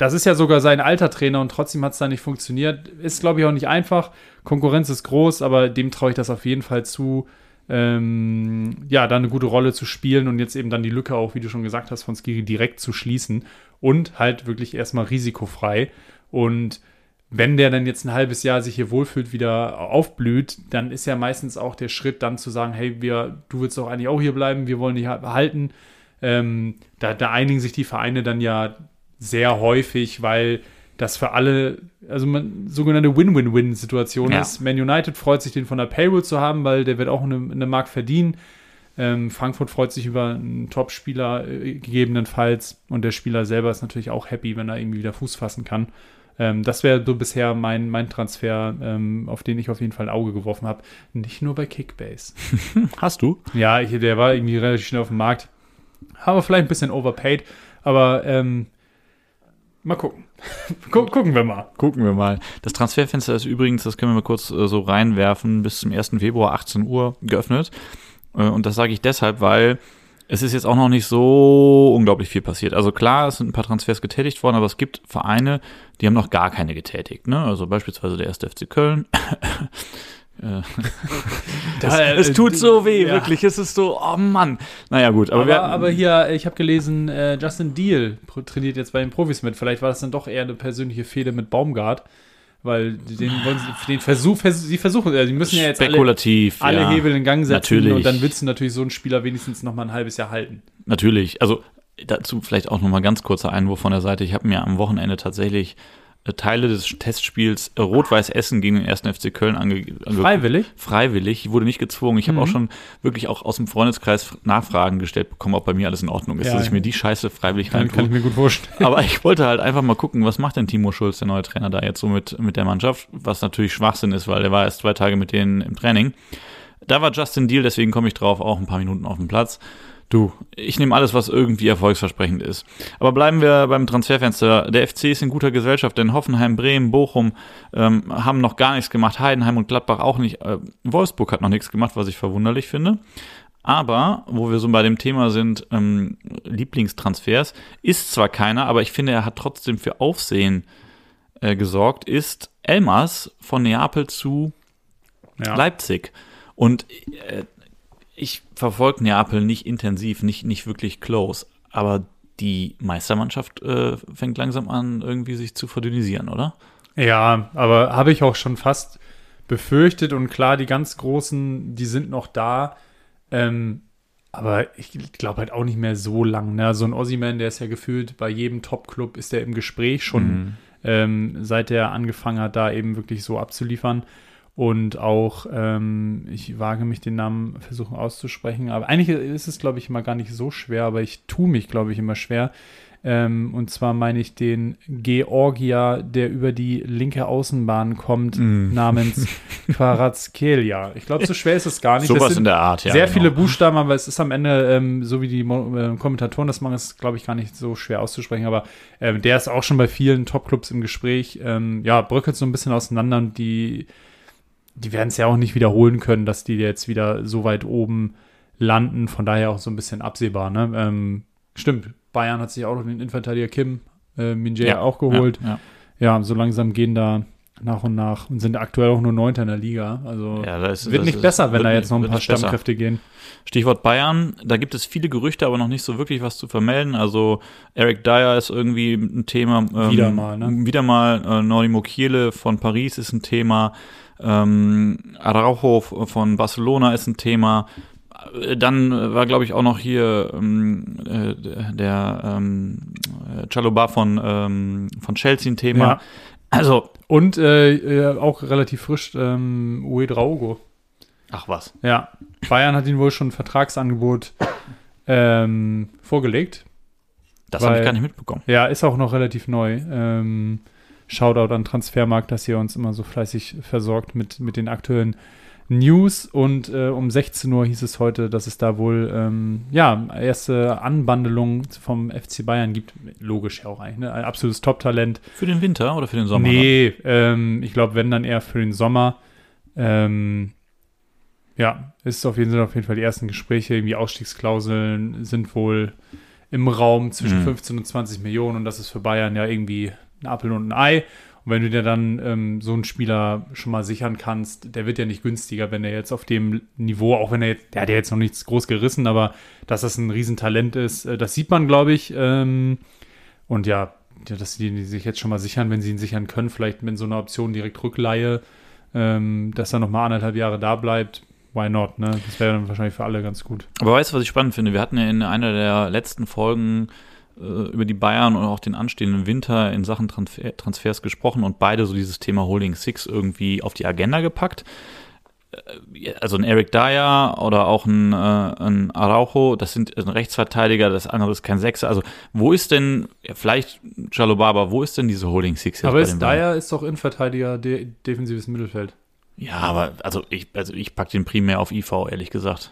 das ist ja sogar sein alter Trainer und trotzdem hat es da nicht funktioniert. Ist, glaube ich, auch nicht einfach. Konkurrenz ist groß, aber dem traue ich das auf jeden Fall zu, ähm, ja, da eine gute Rolle zu spielen und jetzt eben dann die Lücke auch, wie du schon gesagt hast, von Skiri direkt zu schließen und halt wirklich erstmal risikofrei. Und wenn der dann jetzt ein halbes Jahr sich hier wohlfühlt, wieder aufblüht, dann ist ja meistens auch der Schritt dann zu sagen, hey, wir, du willst doch eigentlich auch hier bleiben, wir wollen dich behalten. Ähm, da, da einigen sich die Vereine dann ja sehr häufig, weil das für alle, also man, sogenannte Win-Win-Win-Situation ja. ist. Man United freut sich, den von der Payroll zu haben, weil der wird auch eine, eine Mark verdienen. Ähm, Frankfurt freut sich über einen Top-Spieler äh, gegebenenfalls und der Spieler selber ist natürlich auch happy, wenn er irgendwie wieder Fuß fassen kann. Ähm, das wäre so bisher mein, mein Transfer, ähm, auf den ich auf jeden Fall ein Auge geworfen habe. Nicht nur bei Kickbase. Hast du? Ja, ich, der war irgendwie relativ schnell auf dem Markt. Aber vielleicht ein bisschen overpaid. Aber ähm, Mal gucken. gucken wir mal. Gucken wir mal. Das Transferfenster ist übrigens, das können wir mal kurz äh, so reinwerfen, bis zum 1. Februar 18 Uhr geöffnet. Äh, und das sage ich deshalb, weil es ist jetzt auch noch nicht so unglaublich viel passiert. Also klar, es sind ein paar Transfers getätigt worden, aber es gibt Vereine, die haben noch gar keine getätigt. Ne? Also beispielsweise der 1. FC Köln. das, es tut so weh, ja. wirklich. Es ist so, oh Mann. Naja, gut. Aber, aber, wir, aber hier, ich habe gelesen, äh, Justin Deal trainiert jetzt bei den Profis mit. Vielleicht war das dann doch eher eine persönliche Fehde mit Baumgart. Weil den, sie, den Versuch, vers sie versuchen, also die müssen ja jetzt alle, alle ja. Hebel in Gang setzen natürlich. und dann willst du natürlich so einen Spieler wenigstens noch mal ein halbes Jahr halten. Natürlich, also dazu vielleicht auch noch mal ganz kurzer Einwurf von der Seite. Ich habe mir am Wochenende tatsächlich äh, Teile des Testspiels äh, Rot-Weiß Essen gegen den ersten FC Köln ange, ange Freiwillig? Freiwillig. Ich wurde nicht gezwungen. Ich mhm. habe auch schon wirklich auch aus dem Freundeskreis Nachfragen gestellt bekommen, ob bei mir alles in Ordnung ist, ja, dass ich mir die Scheiße freiwillig rein Kann ich mir gut vorstellen. Aber ich wollte halt einfach mal gucken, was macht denn Timo Schulz, der neue Trainer, da jetzt so mit, mit der Mannschaft, was natürlich Schwachsinn ist, weil er war erst zwei Tage mit denen im Training. Da war Justin Deal, deswegen komme ich drauf, auch ein paar Minuten auf dem Platz. Du, ich nehme alles, was irgendwie erfolgsversprechend ist. Aber bleiben wir beim Transferfenster. Der FC ist in guter Gesellschaft, denn Hoffenheim, Bremen, Bochum ähm, haben noch gar nichts gemacht. Heidenheim und Gladbach auch nicht. Äh, Wolfsburg hat noch nichts gemacht, was ich verwunderlich finde. Aber, wo wir so bei dem Thema sind, ähm, Lieblingstransfers, ist zwar keiner, aber ich finde, er hat trotzdem für Aufsehen äh, gesorgt, ist Elmas von Neapel zu ja. Leipzig. Und äh, ich verfolge Neapel nicht intensiv, nicht, nicht wirklich close, aber die Meistermannschaft äh, fängt langsam an, irgendwie sich zu verdünnisieren, oder? Ja, aber habe ich auch schon fast befürchtet und klar, die ganz Großen, die sind noch da. Ähm, aber ich glaube halt auch nicht mehr so lang. Ne? So ein Ossiman, der ist ja gefühlt bei jedem Top-Club ist der im Gespräch schon, mhm. ähm, seit er angefangen hat, da eben wirklich so abzuliefern. Und auch, ähm, ich wage mich den Namen versuchen auszusprechen, aber eigentlich ist es, glaube ich, immer gar nicht so schwer, aber ich tue mich, glaube ich, immer schwer. Ähm, und zwar meine ich den Georgia, der über die linke Außenbahn kommt, mm. namens Quarazkelia. Ich glaube, so schwer ist es gar nicht. Sowas in der Art, ja. Sehr genau. viele Buchstaben, aber es ist am Ende, ähm, so wie die äh, Kommentatoren das machen, ist, glaube ich, gar nicht so schwer auszusprechen. Aber ähm, der ist auch schon bei vielen Topclubs im Gespräch. Ähm, ja, bröckelt so ein bisschen auseinander und die die werden es ja auch nicht wiederholen können, dass die jetzt wieder so weit oben landen. Von daher auch so ein bisschen absehbar. Ne? Ähm, stimmt, Bayern hat sich auch noch den Innenverteidiger Kim äh, Minjay ja, auch geholt. Ja, ja. ja, so langsam gehen da nach und nach und sind aktuell auch nur Neunter in der Liga. Also ja, das, wird nicht ist, besser, wenn da jetzt noch ein paar Stammkräfte gehen. Stichwort Bayern, da gibt es viele Gerüchte, aber noch nicht so wirklich was zu vermelden. Also Eric Dyer ist irgendwie ein Thema. Ähm, wieder mal, ne? Wieder mal. Äh, Norimo Kiele von Paris ist ein Thema. Ähm, Araujo von Barcelona ist ein Thema. Dann war, glaube ich, auch noch hier ähm, äh, der ähm, Chaloba von, ähm, von Chelsea ein Thema. Ja. Also. Und äh, äh, auch relativ frisch ähm, Uedraogo. Ach was. Ja. Bayern hat ihn wohl schon ein Vertragsangebot ähm, vorgelegt. Das habe ich gar nicht mitbekommen. Ja, ist auch noch relativ neu. Ähm, Shoutout an Transfermarkt, dass ihr uns immer so fleißig versorgt mit, mit den aktuellen News. Und äh, um 16 Uhr hieß es heute, dass es da wohl ähm, ja, erste Anbandelungen vom FC Bayern gibt. Logisch ja auch eigentlich, ne? Ein absolutes Top-Talent. Für den Winter oder für den Sommer? Nee, ähm, ich glaube, wenn dann eher für den Sommer. Ähm, ja, ist auf jeden, Fall auf jeden Fall die ersten Gespräche. Irgendwie Ausstiegsklauseln sind wohl im Raum zwischen mhm. 15 und 20 Millionen und das ist für Bayern ja irgendwie ein Apfel und ein Ei. Und wenn du dir dann ähm, so einen Spieler schon mal sichern kannst, der wird ja nicht günstiger, wenn er jetzt auf dem Niveau, auch wenn er jetzt, der hat ja jetzt noch nichts groß gerissen, aber dass das ein Riesentalent ist, äh, das sieht man, glaube ich. Ähm, und ja, dass die, sich jetzt schon mal sichern, wenn sie ihn sichern können, vielleicht mit so einer Option direkt Rückleihe, ähm, dass er noch mal anderthalb Jahre da bleibt, why not, ne? Das wäre dann wahrscheinlich für alle ganz gut. Aber weißt du, was ich spannend finde? Wir hatten ja in einer der letzten Folgen über die Bayern und auch den anstehenden Winter in Sachen Transfer Transfers gesprochen und beide so dieses Thema Holding Six irgendwie auf die Agenda gepackt. Äh, also ein Eric Dyer oder auch ein, äh, ein Araujo, das sind ein Rechtsverteidiger, das andere ist kein Sechser. Also wo ist denn, ja, vielleicht Jalobaba, wo ist denn diese Holding Six jetzt Aber ist Dyer ist doch Innenverteidiger, de defensives Mittelfeld. Ja, aber also ich, also ich packe den primär auf IV, ehrlich gesagt.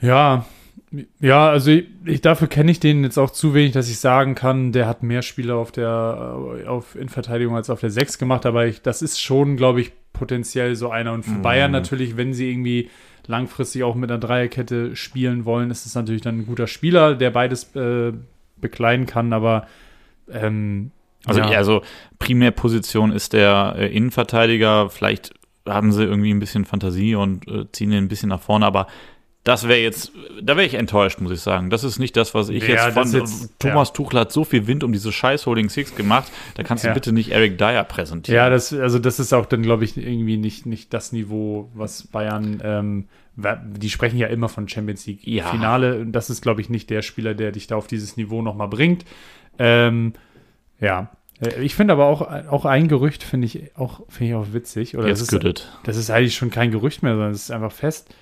Ja, ja, also ich, ich, dafür kenne ich den jetzt auch zu wenig, dass ich sagen kann, der hat mehr Spiele auf der auf in Verteidigung als auf der 6 gemacht, aber ich, das ist schon, glaube ich, potenziell so einer. Und für mhm. Bayern natürlich, wenn sie irgendwie langfristig auch mit einer Dreierkette spielen wollen, ist es natürlich dann ein guter Spieler, der beides äh, bekleiden kann, aber ähm, also, ja. also Primärposition ist der äh, Innenverteidiger, vielleicht haben sie irgendwie ein bisschen Fantasie und äh, ziehen den ein bisschen nach vorne, aber das wäre jetzt, da wäre ich enttäuscht, muss ich sagen. Das ist nicht das, was ich ja, jetzt von jetzt, Thomas ja. Tuchel hat so viel Wind um diese scheiß Holding Six gemacht, da kannst du ja. bitte nicht Eric Dyer präsentieren. Ja, das, also das ist auch dann, glaube ich, irgendwie nicht, nicht das Niveau, was Bayern, ähm, die sprechen ja immer von Champions League ja. Finale. Das ist, glaube ich, nicht der Spieler, der dich da auf dieses Niveau nochmal bringt. Ähm, ja, äh, ich finde aber auch, auch ein Gerücht finde ich auch, finde ich auch witzig. Oder Jetzt das, ist, das ist eigentlich schon kein Gerücht mehr, sondern es ist einfach fest.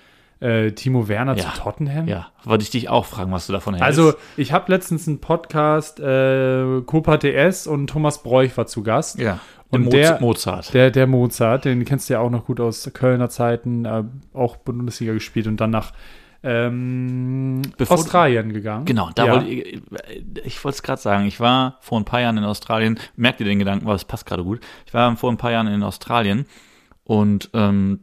Äh, Timo Werner ja. zu Tottenham. Ja, wollte ich dich auch fragen, was du davon hältst. Also, ich habe letztens einen Podcast, äh, Copa TS und Thomas Bräuch war zu Gast. Ja. Und der Mozart. Der, der Mozart, den kennst du ja auch noch gut aus Kölner Zeiten, äh, auch Bundesliga gespielt und dann nach ähm, Australien gegangen. Genau, da ja. wollte ich, ich wollte es gerade sagen, ich war vor ein paar Jahren in Australien, merkt ihr den Gedanken, weil es passt gerade gut. Ich war vor ein paar Jahren in Australien und ähm,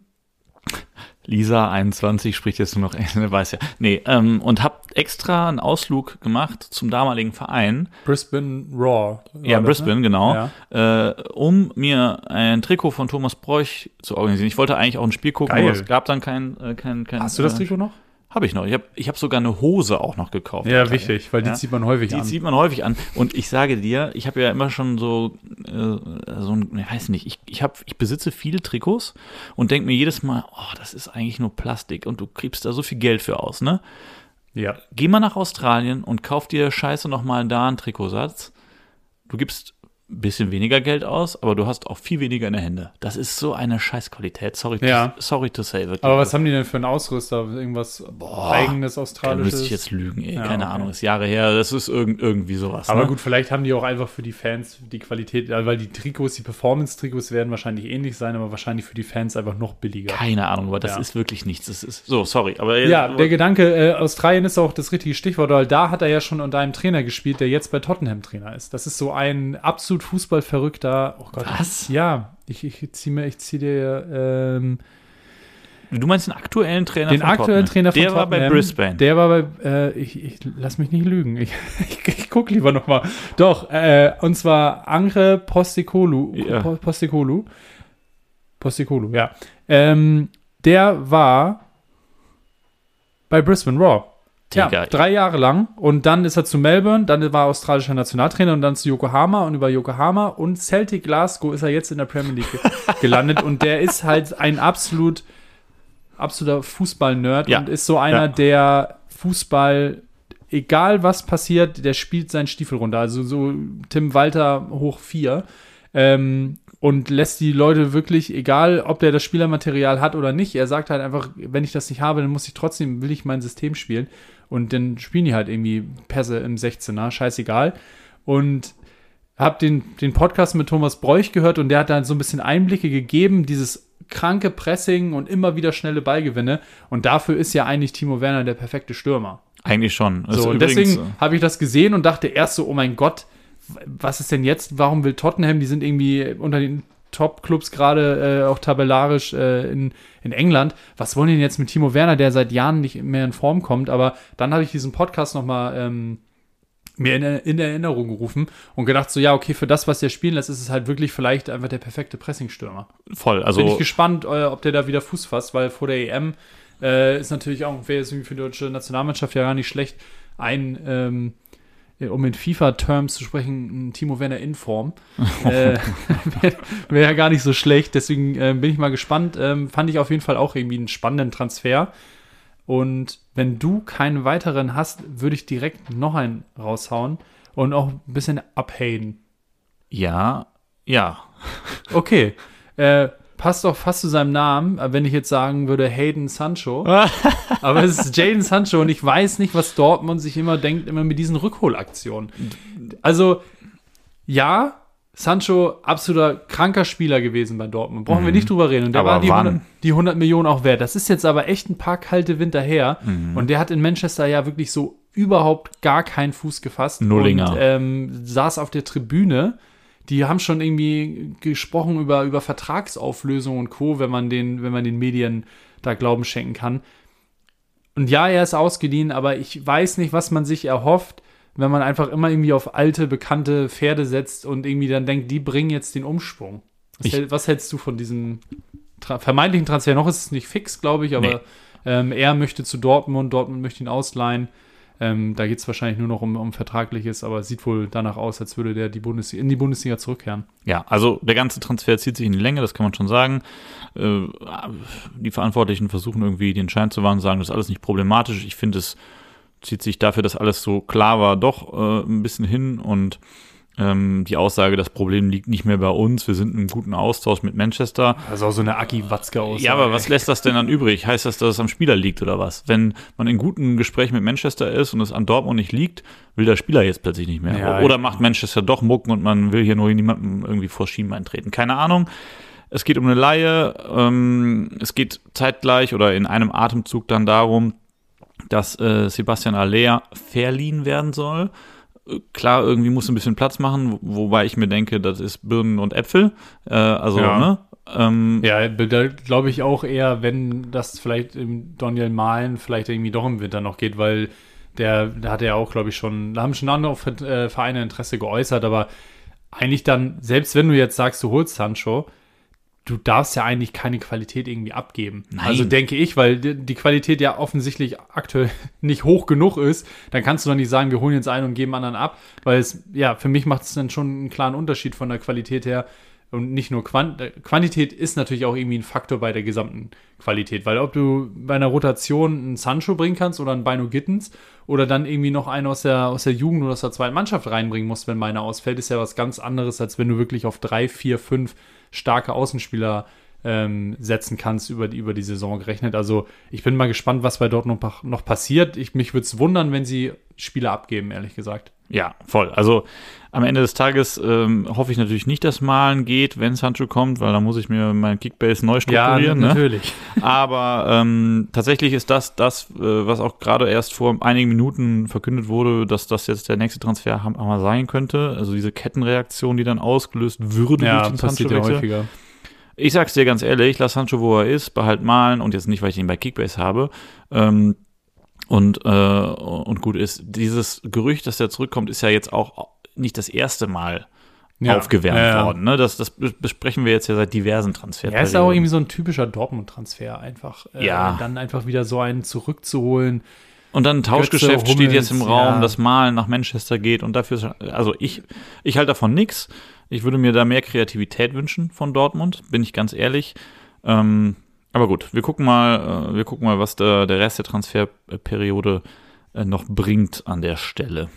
Lisa 21 spricht jetzt nur noch, weiß ja. Nee, ähm, und hab extra einen Ausflug gemacht zum damaligen Verein. Brisbane Raw. Ja, das, Brisbane, ne? genau. Ja. Äh, um mir ein Trikot von Thomas Bräuch zu organisieren. Ich wollte eigentlich auch ein Spiel gucken, Geil. aber es gab dann kein, äh, kein, kein Hast du das äh, Trikot noch? Habe ich noch. Ich habe ich hab sogar eine Hose auch noch gekauft. Ja, wichtig, weil die ja? zieht man häufig die an. Die zieht man häufig an. Und ich sage dir, ich habe ja immer schon so, äh, so ein, ich weiß nicht, ich, ich, hab, ich besitze viele Trikots und denke mir jedes Mal, oh, das ist eigentlich nur Plastik und du kriegst da so viel Geld für aus, ne? Ja. Geh mal nach Australien und kauf dir scheiße nochmal da einen Trikotsatz. Du gibst bisschen weniger Geld aus, aber du hast auch viel weniger in der Hände. Das ist so eine Scheißqualität. Sorry, ja. to, sorry to say. Wirklich. Aber was haben die denn für einen Ausrüster? Irgendwas Boah, eigenes australisches? Da müsste ich jetzt lügen, ey. Ja, Keine okay. Ahnung, ist Jahre her. Das ist irg irgendwie sowas. Aber ne? gut, vielleicht haben die auch einfach für die Fans die Qualität, weil die Trikots, die Performance-Trikots werden wahrscheinlich ähnlich sein, aber wahrscheinlich für die Fans einfach noch billiger. Keine Ahnung, aber das ja. ist wirklich nichts. Das ist so, sorry. Aber ja, der Gedanke, äh, Australien ist auch das richtige Stichwort, weil da hat er ja schon unter einem Trainer gespielt, der jetzt bei Tottenham Trainer ist. Das ist so ein absolut fußballverrückter da. Oh Gott. Was? Ja, ich, ich ziehe mir, ich ziehe dir. Ähm, Du meinst den aktuellen Trainer den von aktuellen. Trainer von Der Tottenham, war bei Brisbane. Der war bei, äh, ich, ich lass mich nicht lügen. Ich, ich, gucke lieber noch mal. Doch, äh, und zwar Angre Postikolu. Ja. Postikolu. Postikolu, ja. Ähm, der war bei Brisbane Raw. Ja, drei Jahre lang. Und dann ist er zu Melbourne, dann war er australischer Nationaltrainer und dann zu Yokohama und über Yokohama und Celtic Glasgow ist er jetzt in der Premier League gelandet. und der ist halt ein absolut, absoluter Fußball-Nerd ja. und ist so einer, ja. der Fußball, egal was passiert, der spielt seinen Stiefel runter. Also so Tim Walter hoch vier. Ähm, und lässt die Leute wirklich, egal ob der das Spielermaterial hat oder nicht, er sagt halt einfach, wenn ich das nicht habe, dann muss ich trotzdem, will ich mein System spielen. Und dann spielen die halt irgendwie Pässe im 16er, scheißegal. Und hab den, den Podcast mit Thomas Bräuch gehört und der hat dann so ein bisschen Einblicke gegeben, dieses kranke Pressing und immer wieder schnelle Ballgewinne. Und dafür ist ja eigentlich Timo Werner der perfekte Stürmer. Eigentlich schon. so, und deswegen habe ich das gesehen und dachte erst so, oh mein Gott, was ist denn jetzt? Warum will Tottenham, die sind irgendwie unter den Top-Clubs gerade äh, auch tabellarisch äh, in, in England. Was wollen denn jetzt mit Timo Werner, der seit Jahren nicht mehr in Form kommt? Aber dann habe ich diesen Podcast nochmal ähm, mir in, in, Erinnerung gerufen und gedacht, so ja, okay, für das, was der spielen lässt, ist es halt wirklich vielleicht einfach der perfekte Pressingstürmer. Voll, also. Bin ich gespannt, äh, ob der da wieder Fuß fasst, weil vor der EM äh, ist natürlich auch, wäre jetzt für die deutsche Nationalmannschaft ja gar nicht schlecht, ein ähm, um in FIFA-Terms zu sprechen, Timo Werner in Form. äh, Wäre wär ja gar nicht so schlecht. Deswegen äh, bin ich mal gespannt. Ähm, fand ich auf jeden Fall auch irgendwie einen spannenden Transfer. Und wenn du keinen weiteren hast, würde ich direkt noch einen raushauen und auch ein bisschen abhaten. Ja, ja. Okay. Äh, passt doch fast zu seinem Namen, äh, wenn ich jetzt sagen würde Hayden Sancho. Aber es ist Jaden Sancho und ich weiß nicht, was Dortmund sich immer denkt, immer mit diesen Rückholaktionen. Also, ja, Sancho, absoluter kranker Spieler gewesen bei Dortmund. Brauchen mhm. wir nicht drüber reden. Und der aber war die 100, die 100, Millionen auch wert. Das ist jetzt aber echt ein paar kalte Winter her. Mhm. Und der hat in Manchester ja wirklich so überhaupt gar keinen Fuß gefasst. Nullinger. Und ähm, saß auf der Tribüne die haben schon irgendwie gesprochen über, über Vertragsauflösung und Co., wenn man den, wenn man den Medien da Glauben schenken kann. Und ja, er ist ausgeliehen, aber ich weiß nicht, was man sich erhofft, wenn man einfach immer irgendwie auf alte, bekannte Pferde setzt und irgendwie dann denkt, die bringen jetzt den Umschwung. Was, ich, was hältst du von diesem tra vermeintlichen Transfer? Noch ist es nicht fix, glaube ich, aber nee. ähm, er möchte zu Dortmund, Dortmund möchte ihn ausleihen. Ähm, da geht es wahrscheinlich nur noch um, um Vertragliches, aber es sieht wohl danach aus, als würde der die Bundesliga, in die Bundesliga zurückkehren. Ja, also der ganze Transfer zieht sich in die Länge, das kann man schon sagen. Äh, die Verantwortlichen versuchen irgendwie den Schein zu wahren, sagen, das ist alles nicht problematisch. Ich finde, es zieht sich dafür, dass alles so klar war, doch äh, ein bisschen hin und ähm, die Aussage, das Problem liegt nicht mehr bei uns, wir sind in einem guten Austausch mit Manchester. Also auch so eine Aki-Watzke-Aussage. Ja, aber was lässt das denn dann übrig? Heißt das, dass es am Spieler liegt oder was? Wenn man in gutem Gespräch mit Manchester ist und es an Dortmund nicht liegt, will der Spieler jetzt plötzlich nicht mehr. Ja, oder macht Manchester doch Mucken und man will hier nur niemandem irgendwie vor Schienen eintreten. Keine Ahnung. Es geht um eine Laie. Ähm, es geht zeitgleich oder in einem Atemzug dann darum, dass äh, Sebastian Aller verliehen werden soll klar, irgendwie muss ein bisschen Platz machen, wobei ich mir denke, das ist Birnen und Äpfel. Äh, also, ja. ne? Ähm, ja, da glaube ich auch eher, wenn das vielleicht im Daniel Malen vielleicht irgendwie doch im Winter noch geht, weil der, da hat er auch, glaube ich, schon, da haben schon andere äh, Vereine Interesse geäußert, aber eigentlich dann, selbst wenn du jetzt sagst, du holst Sancho, du darfst ja eigentlich keine Qualität irgendwie abgeben. Nein. Also denke ich, weil die Qualität ja offensichtlich aktuell nicht hoch genug ist, dann kannst du doch nicht sagen, wir holen jetzt einen und geben anderen ab, weil es, ja, für mich macht es dann schon einen klaren Unterschied von der Qualität her. Und nicht nur Quant Quantität ist natürlich auch irgendwie ein Faktor bei der gesamten Qualität, weil ob du bei einer Rotation einen Sancho bringen kannst oder einen Bino Gittens oder dann irgendwie noch einen aus der, aus der Jugend oder aus der zweiten Mannschaft reinbringen musst, wenn meiner ausfällt, ist ja was ganz anderes, als wenn du wirklich auf drei, vier, fünf starke Außenspieler ähm, setzen kannst über die, über die Saison gerechnet. Also ich bin mal gespannt, was bei Dortmund noch, passiert. Ich, mich würde es wundern, wenn sie Spieler abgeben, ehrlich gesagt. Ja, voll. Also am Ende des Tages ähm, hoffe ich natürlich nicht, dass Malen geht, wenn Sancho kommt, weil dann muss ich mir meinen Kickbase neu strukturieren. Ja, ne? natürlich. Ne? Aber ähm, tatsächlich ist das das, äh, was auch gerade erst vor einigen Minuten verkündet wurde, dass das jetzt der nächste Transfer mal sein könnte. Also diese Kettenreaktion, die dann ausgelöst würde ja, durch den passiert ja häufiger. Ich sag's dir ganz ehrlich, lass Sancho, wo er ist, behalt Malen und jetzt nicht, weil ich ihn bei Kickbase habe. Ähm, und, äh, und gut ist. Dieses Gerücht, dass er zurückkommt, ist ja jetzt auch nicht das erste Mal ja, aufgewärmt ja, worden. Ne? Das, das besprechen wir jetzt ja seit diversen Transfers. Ja, ist auch irgendwie so ein typischer Dortmund-Transfer, einfach. Äh, ja. Dann einfach wieder so einen zurückzuholen. Und dann ein Tauschgeschäft Götze, steht jetzt im Raum, ja. dass Malen nach Manchester geht und dafür, also ich, ich halte davon nichts. Ich würde mir da mehr Kreativität wünschen von Dortmund, bin ich ganz ehrlich. Ähm, aber gut, wir gucken mal, äh, wir gucken mal, was der, der Rest der Transferperiode äh, noch bringt an der Stelle.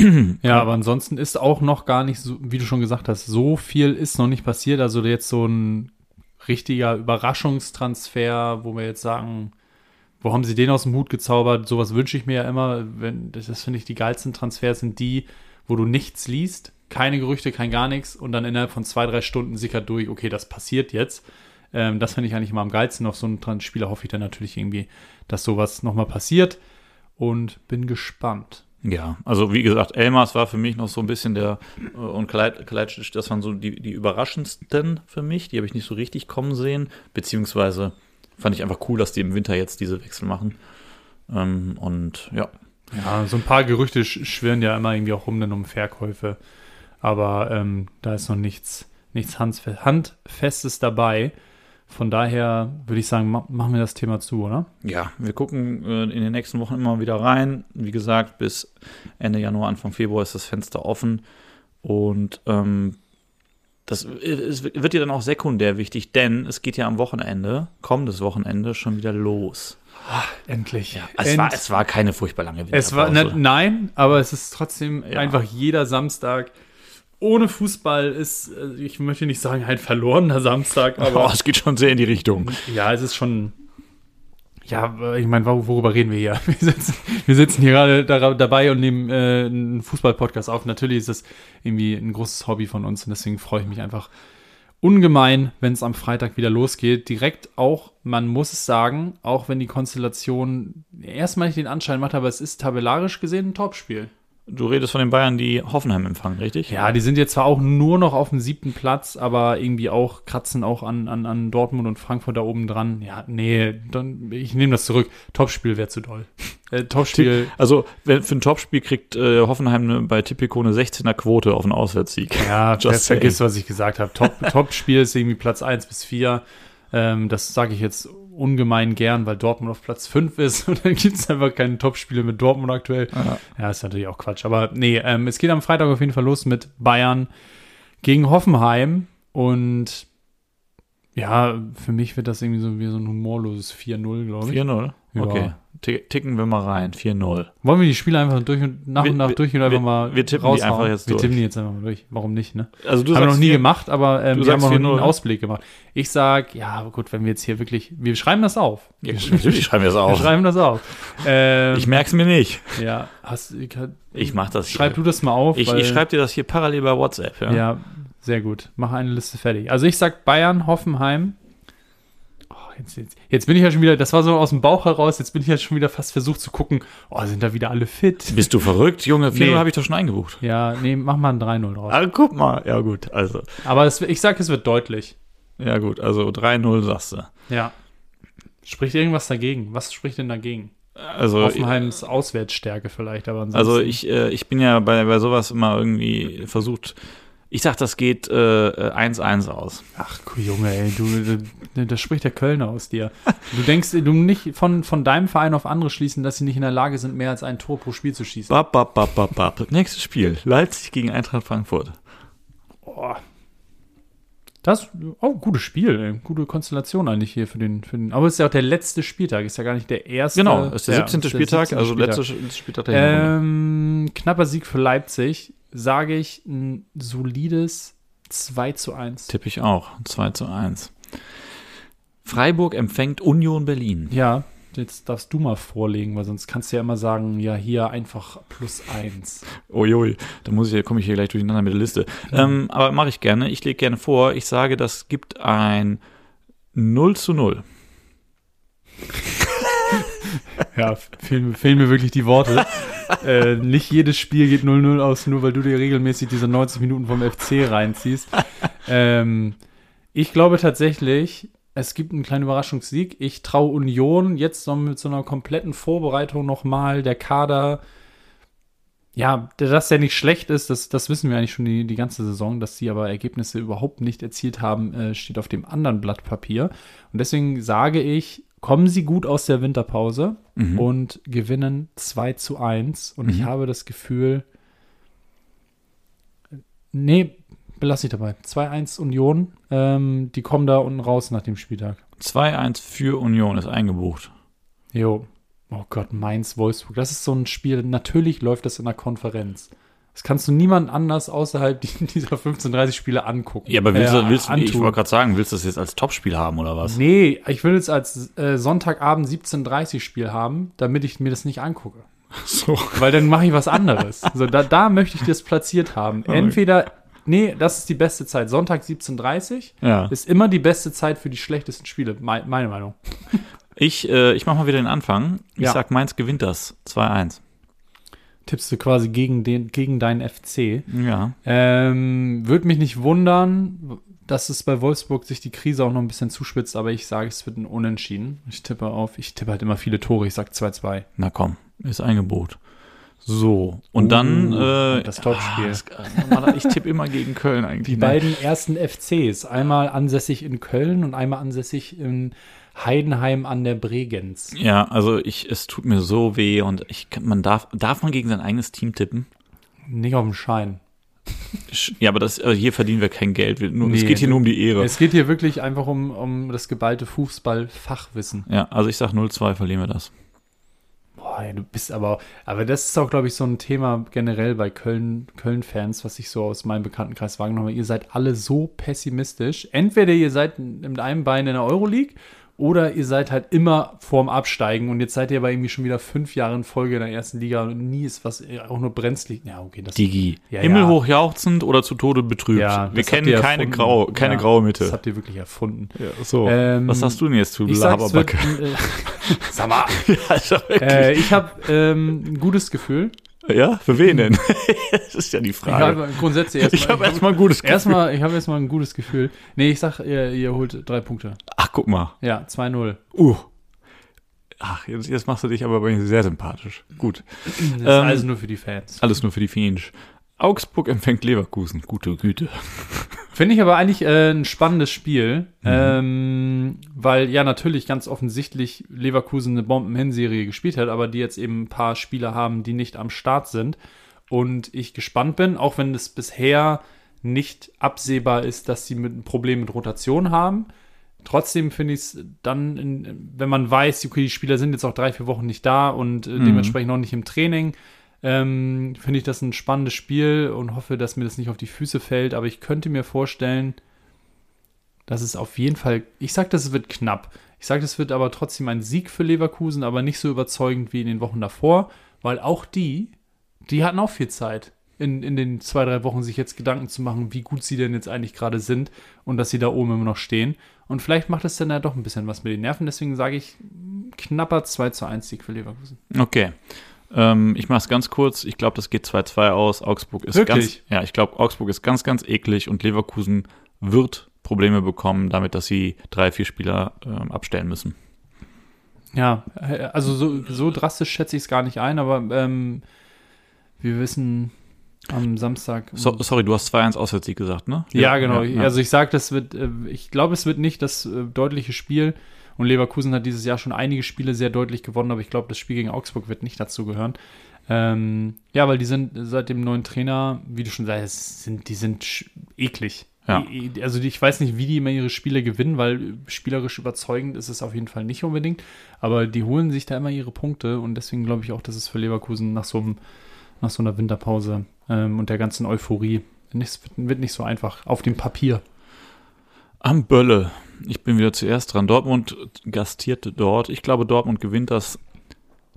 ja, aber ansonsten ist auch noch gar nicht so, wie du schon gesagt hast, so viel ist noch nicht passiert. Also jetzt so ein richtiger Überraschungstransfer, wo wir jetzt sagen, wo haben sie den aus dem Hut gezaubert? Sowas wünsche ich mir ja immer. Wenn, das, das finde ich die geilsten Transfers sind die, wo du nichts liest, keine Gerüchte, kein gar nichts und dann innerhalb von zwei, drei Stunden sickert durch, okay, das passiert jetzt. Ähm, das finde ich eigentlich immer am geilsten. Auf so einen Spieler hoffe ich dann natürlich irgendwie, dass sowas nochmal passiert und bin gespannt. Ja, also wie gesagt, Elmas war für mich noch so ein bisschen der äh, und Kalajdzic, das waren so die, die überraschendsten für mich. Die habe ich nicht so richtig kommen sehen, beziehungsweise fand ich einfach cool, dass die im Winter jetzt diese Wechsel machen. Ähm, und ja. Ja, so ein paar Gerüchte schwirren ja immer irgendwie auch rum dann um Verkäufe. Aber ähm, da ist noch nichts, nichts Handfestes dabei. Von daher würde ich sagen, machen wir das Thema zu, oder? Ja, wir gucken äh, in den nächsten Wochen immer wieder rein. Wie gesagt, bis Ende Januar, Anfang Februar ist das Fenster offen. Und ähm, das es wird ja dann auch sekundär wichtig, denn es geht ja am Wochenende, kommendes Wochenende, schon wieder los. Ach, endlich. Ja, es, End war, es war keine furchtbar lange Winterpause. Es war, ne, nein, aber es ist trotzdem ja. einfach jeder Samstag ohne Fußball ist, äh, ich möchte nicht sagen, ein verlorener Samstag, aber. Oh, es geht schon sehr in die Richtung. Ja, es ist schon. Ja, ich meine, worüber reden wir hier? Wir sitzen, wir sitzen hier gerade da, dabei und nehmen äh, einen Fußball-Podcast auf. Natürlich ist das irgendwie ein großes Hobby von uns und deswegen freue ich mich einfach ungemein, wenn es am Freitag wieder losgeht. Direkt auch, man muss es sagen, auch wenn die Konstellation erstmal nicht den Anschein macht, aber es ist tabellarisch gesehen ein Topspiel. Du redest von den Bayern, die Hoffenheim empfangen, richtig? Ja, die sind jetzt zwar auch nur noch auf dem siebten Platz, aber irgendwie auch kratzen auch an, an, an Dortmund und Frankfurt da oben dran. Ja, nee, dann, ich nehme das zurück. Topspiel wäre zu doll. Äh, Topspiel. Also, wenn, für ein Topspiel kriegt äh, Hoffenheim eine, bei Tipico eine 16er Quote auf einen Auswärtssieg. Ja, Just vergiss, was ich gesagt habe. Top, Topspiel ist irgendwie Platz 1 bis 4. Ähm, das sage ich jetzt ungemein gern, weil Dortmund auf Platz 5 ist und dann gibt es einfach keine Topspiele mit Dortmund aktuell. Ja. ja, ist natürlich auch Quatsch. Aber nee, ähm, es geht am Freitag auf jeden Fall los mit Bayern gegen Hoffenheim und ja, für mich wird das irgendwie so wie so ein humorloses 4-0, glaube ich. 4-0? Okay ticken wir mal rein. 4-0. Wollen wir die Spiele einfach durch und nach wir, und nach durch und einfach mal Wir tippen raushauen? die einfach jetzt durch. Wir tippen die jetzt einfach mal durch. Warum nicht, ne? Also du haben wir noch nie vier, gemacht, aber ähm, wir haben noch nie einen Ausblick gemacht. Ich sag, ja, gut, wenn wir jetzt hier wirklich, wir schreiben das auf. Ja, natürlich schreiben wir das auf. Wir schreiben das auf. Ähm, ich merk's mir nicht. Ja, hast, ich, ich mach das hier. Schreib du das mal auf. Ich, ich schreibe dir das hier parallel bei WhatsApp, ja. Ja, sehr gut. Mach eine Liste fertig. Also ich sag Bayern, Hoffenheim, Jetzt, jetzt, jetzt, bin ich ja schon wieder, das war so aus dem Bauch heraus, jetzt bin ich ja schon wieder fast versucht zu gucken, oh, sind da wieder alle fit? Bist du verrückt, Junge? 4 nee. habe ich doch schon eingebucht. Ja, nee, mach mal ein 3-0 draus. Ah, guck mal. Ja, gut, also. Aber es, ich sag, es wird deutlich. Ja, gut, also 3-0 sagst du. Ja. Spricht irgendwas dagegen? Was spricht denn dagegen? Also, Hoffenheims Auswärtsstärke vielleicht, aber ansonsten. Also ich, äh, ich bin ja bei, bei sowas immer irgendwie versucht, ich sag, das geht 1-1 äh, aus. Ach, Junge, ey, du, du, das spricht der Kölner aus dir. Du denkst, du nicht von, von deinem Verein auf andere schließen, dass sie nicht in der Lage sind, mehr als ein Tor pro Spiel zu schießen. Bap, bap, bap, bap, bap. Nächstes Spiel, Leipzig gegen Eintracht Frankfurt. Oh. Das, oh, gutes Spiel, ey. gute Konstellation eigentlich hier für den, für den. Aber es ist ja auch der letzte Spieltag, ist ja gar nicht der erste. Genau, ist der 17. Ja, Spieltag, 17. also letzter Spieltag der ähm, Knapper Sieg für Leipzig sage ich ein solides 2 zu 1. Tippe ich auch. 2 zu 1. Freiburg empfängt Union Berlin. Ja, jetzt darfst du mal vorlegen, weil sonst kannst du ja immer sagen, ja, hier einfach plus 1. Uiui, da muss ich, komme ich hier gleich durcheinander mit der Liste. Mhm. Ähm, aber mache ich gerne. Ich lege gerne vor, ich sage, das gibt ein 0 zu 0. ja, fehlen, fehlen, mir wirklich die Worte. äh, nicht jedes Spiel geht 0-0 aus, nur weil du dir regelmäßig diese 90 Minuten vom FC reinziehst. Ähm, ich glaube tatsächlich, es gibt einen kleinen Überraschungssieg. Ich traue Union jetzt noch mit so einer kompletten Vorbereitung nochmal. Der Kader, ja, dass der nicht schlecht ist, das, das wissen wir eigentlich schon die, die ganze Saison. Dass sie aber Ergebnisse überhaupt nicht erzielt haben, äh, steht auf dem anderen Blatt Papier. Und deswegen sage ich, kommen sie gut aus der Winterpause mhm. und gewinnen 2 zu 1. Und mhm. ich habe das Gefühl, nee, belasse ich dabei. 2-1 Union, ähm, die kommen da unten raus nach dem Spieltag. 2-1 für Union ist eingebucht. Jo. Oh Gott, Mainz, Wolfsburg. Das ist so ein Spiel. Natürlich läuft das in der Konferenz. Das kannst du niemand anders außerhalb dieser 15-30 Spiele angucken. Ja, aber willst äh, du, willst, du- ich wollte gerade sagen, willst du das jetzt als Topspiel haben oder was? Nee, ich will es als äh, Sonntagabend 17.30 Spiel haben, damit ich mir das nicht angucke. So. Weil dann mache ich was anderes. so, da, da möchte ich das platziert haben. Entweder, nee, das ist die beste Zeit. Sonntag 17.30 Ja. ist immer die beste Zeit für die schlechtesten Spiele, mei- meine Meinung. Ich, äh, ich mache mal wieder den Anfang. Ich Ja. sag, Mainz gewinnt das 2-1. Tippst du quasi gegen, den, gegen deinen FC. Ja. Ähm, Würde mich nicht wundern, dass es bei Wolfsburg sich die Krise auch noch ein bisschen zuspitzt, aber ich sage, es wird ein Unentschieden. Ich tippe auf, ich tippe halt immer viele Tore, ich sag 2-2. Na komm, ist ein Gebot. So, und dann Uh, äh, das Topspiel. ah, normaler- ich tippe immer gegen Köln eigentlich. Die ne? beiden ersten FCs, einmal ansässig in Köln und einmal ansässig in Heidenheim an der Bregenz. Ja, also ich, es tut mir so weh und ich man darf, darf man gegen sein eigenes Team tippen? Nicht auf dem Schein. Sch- Ja, aber das, äh, hier verdienen wir kein Geld. Wir, nur, es Nee, geht hier nur um die Ehre. Es geht hier wirklich einfach um, um das geballte Fußball-Fachwissen. Ja, also ich sag 0-2 verlieren wir das. Boah, du bist aber, aber das ist auch, glaube ich, so ein Thema generell bei Köln, Köln-Fans, was ich so aus meinem Bekanntenkreis wahrgenommen habe. Ihr seid alle so pessimistisch. Entweder ihr seid mit einem Bein in der Euroleague oder ihr seid halt immer vorm Absteigen und jetzt seid ihr aber irgendwie schon wieder fünf Jahre in Folge in der ersten Liga und nie ist was äh, auch nur brenzlig. Ja, okay, das Digi. Ja, Himmelhoch jauchzend oder zu Tode betrübt. ja, wir das kennen keine, grau, keine Ja, graue Das Mitte. habt ihr wirklich erfunden. Ja, so. Ähm, Was sagst du denn jetzt, wird, Laberbacke? äh, sag mal, äh, ich habe ähm, ein gutes Gefühl. Ja, für wen denn? das ist ja die Ich Frage. habe grundsätzlich erstmal. Ich habe erstmal ein gutes Gefühl. Erstmal, ich habe erstmal ein gutes Gefühl. Nee, ich sag, ihr, ihr holt drei Punkte. Ach, guck mal. Ja, 2-0. Uh. Ach, jetzt, jetzt machst du dich aber bei mir sehr sympathisch. Gut. Das ist Ähm, alles nur für die Fans. Alles nur für die Fiensch. Augsburg empfängt Leverkusen. Gute Güte. Finde ich aber eigentlich äh, ein spannendes Spiel, Mhm. ähm, weil ja natürlich ganz offensichtlich Leverkusen eine Bomben-Hinserie gespielt hat, aber die jetzt eben ein paar Spieler haben, die nicht am Start sind. Und ich gespannt bin, auch wenn es bisher nicht absehbar ist, dass sie mit ein Problem mit Rotation haben. Trotzdem finde ich es dann, in, wenn man weiß, okay, die Spieler sind jetzt auch drei, vier Wochen nicht da und äh, dementsprechend noch nicht im Training, ähm, finde ich das ein spannendes Spiel und hoffe, dass mir das nicht auf die Füße fällt. Aber ich könnte mir vorstellen, dass es auf jeden Fall, ich sage, das wird knapp. Ich sage, das wird aber trotzdem ein Sieg für Leverkusen, aber nicht so überzeugend wie in den Wochen davor, weil auch die, die hatten auch viel Zeit. In, in den zwei, drei Wochen sich jetzt Gedanken zu machen, wie gut sie denn jetzt eigentlich gerade sind und dass sie da oben immer noch stehen. Und vielleicht macht es dann ja doch ein bisschen was mit den Nerven. Deswegen sage ich, knapper 2 zu 1 Sieg für Leverkusen. Okay. Ähm, ich mache es ganz kurz. Ich glaube, das geht 2-2 aus. Augsburg ist Wirklich? ganz. Ja, ich glaube, Augsburg ist ganz, ganz eklig und Leverkusen wird Probleme bekommen, damit, dass sie drei, vier Spieler ähm, abstellen müssen. Ja, äh, also so, so drastisch schätze ich es gar nicht ein, aber ähm, wir wissen am Samstag. So, sorry, du hast 2-1 Auswärtssieg gesagt, ne? ja, genau. ja. Also ich sage, das wird, äh, ich glaube, es wird nicht das äh, deutliche Spiel. Und Leverkusen hat dieses Jahr schon einige Spiele sehr deutlich gewonnen, aber ich glaube, das Spiel gegen Augsburg wird nicht dazu gehören. Ähm, ja, weil die sind seit dem neuen Trainer, wie du schon sagst, sind, die sind eklig. Ja. Also ich weiß nicht, wie die immer ihre Spiele gewinnen, weil spielerisch überzeugend ist es auf jeden Fall nicht unbedingt. Aber die holen sich da immer ihre Punkte und deswegen glaube ich auch, dass es für Leverkusen nach so, einem, nach so einer Winterpause ähm, und der ganzen Euphorie nicht, wird nicht so einfach auf dem Papier. Am Bölle. Ich bin wieder zuerst dran. Dortmund gastiert dort. Ich glaube, Dortmund gewinnt das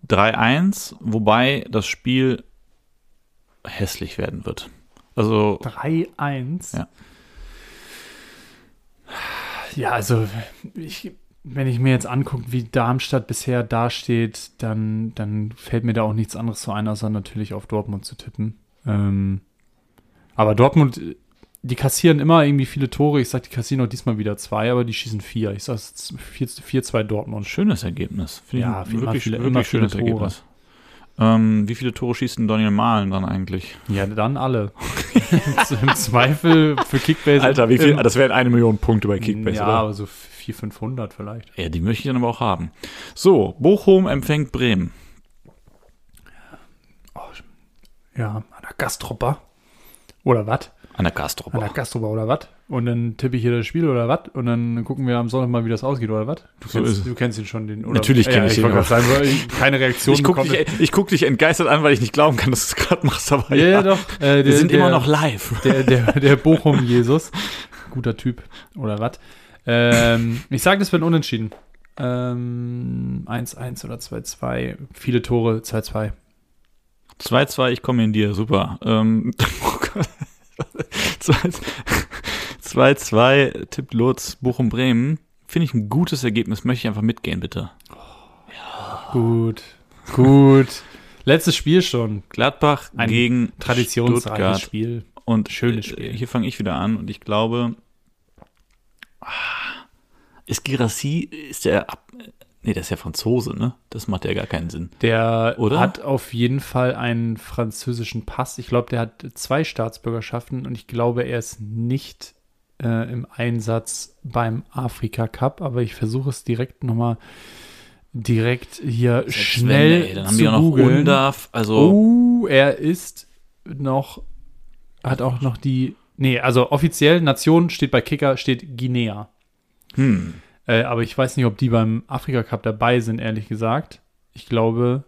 3-1, wobei das Spiel hässlich werden wird. Also, 3-1. Ja. Ja, also ich, wenn ich mir jetzt angucke, wie Darmstadt bisher dasteht, dann, dann fällt mir da auch nichts anderes so ein, außer natürlich auf Dortmund zu tippen. Ähm, aber Dortmund, die kassieren immer irgendwie viele Tore. Ich sag, die kassieren auch diesmal wieder zwei, aber die schießen vier. Ich sag 4-2 Dortmund. schönes Ergebnis. Finde Ja, immer wirklich, viele- wirklich schönes Tore. Ergebnis. Ähm, wie viele Tore schießt denn Daniel Mahlen dann eigentlich? Ja, dann alle. Im Zweifel für Kickbase. im- Das wären eine Million Punkte bei Kickbase, ja, oder? aber so 400, 500 vielleicht. Ja, die möchte ich dann aber auch haben. So, Bochum empfängt Bremen. Ja, an der Gastropper. Oder was? An der Kastrop. An der Gastropper oder was? Und dann tippe ich hier das Spiel oder was? Und dann gucken wir am Sonntag mal, wie das ausgeht oder was? Du, So kennst, du kennst ihn schon, den. Oder? Natürlich kenn ich ich ihn, gerade sagen, weil ich keine Reaktion Ich gucke dich, ich guck dich entgeistert an, weil ich nicht glauben kann, dass du es gerade machst. Aber Ja, ja, doch. Äh, Wir der- sind der, immer noch live. Der, der, der Bochum-Jesus. Guter Typ. Oder was? Ähm, ich sage, das wird ein unentschieden. Ähm, 1-1 oder 2-2. Viele Tore, 2-2. 2-2, ich komme in dir, super. Ähm, oh Gott. 2-2 tippt Lutz Bochum-Bremen. Finde ich ein gutes Ergebnis, möchte ich einfach mitgehen, bitte. Gut. Gut. Letztes Spiel schon. Gladbach Ein gegen Traditionsreiches. Spiel. Und Schönes Spiel. Hier fange ich wieder an und ich glaube, ah, ist Girassi, ist der, nee, der ist ja Franzose, ne? Das macht ja gar keinen Sinn. Der Oder? hat auf jeden Fall einen französischen Pass. Ich glaube, der hat zwei Staatsbürgerschaften und ich glaube, er ist nicht äh, im Einsatz beim Afrika Cup, aber ich versuche es direkt nochmal direkt hier schnell Wenn, ey, dann haben zu auch noch googeln. Undarf, also Oh, er ist noch, hat auch noch die, nee, also offiziell Nation steht bei Kicker, steht Guinea. hm, Äh, aber ich weiß nicht, ob die beim Afrika Cup dabei sind, ehrlich gesagt. Ich glaube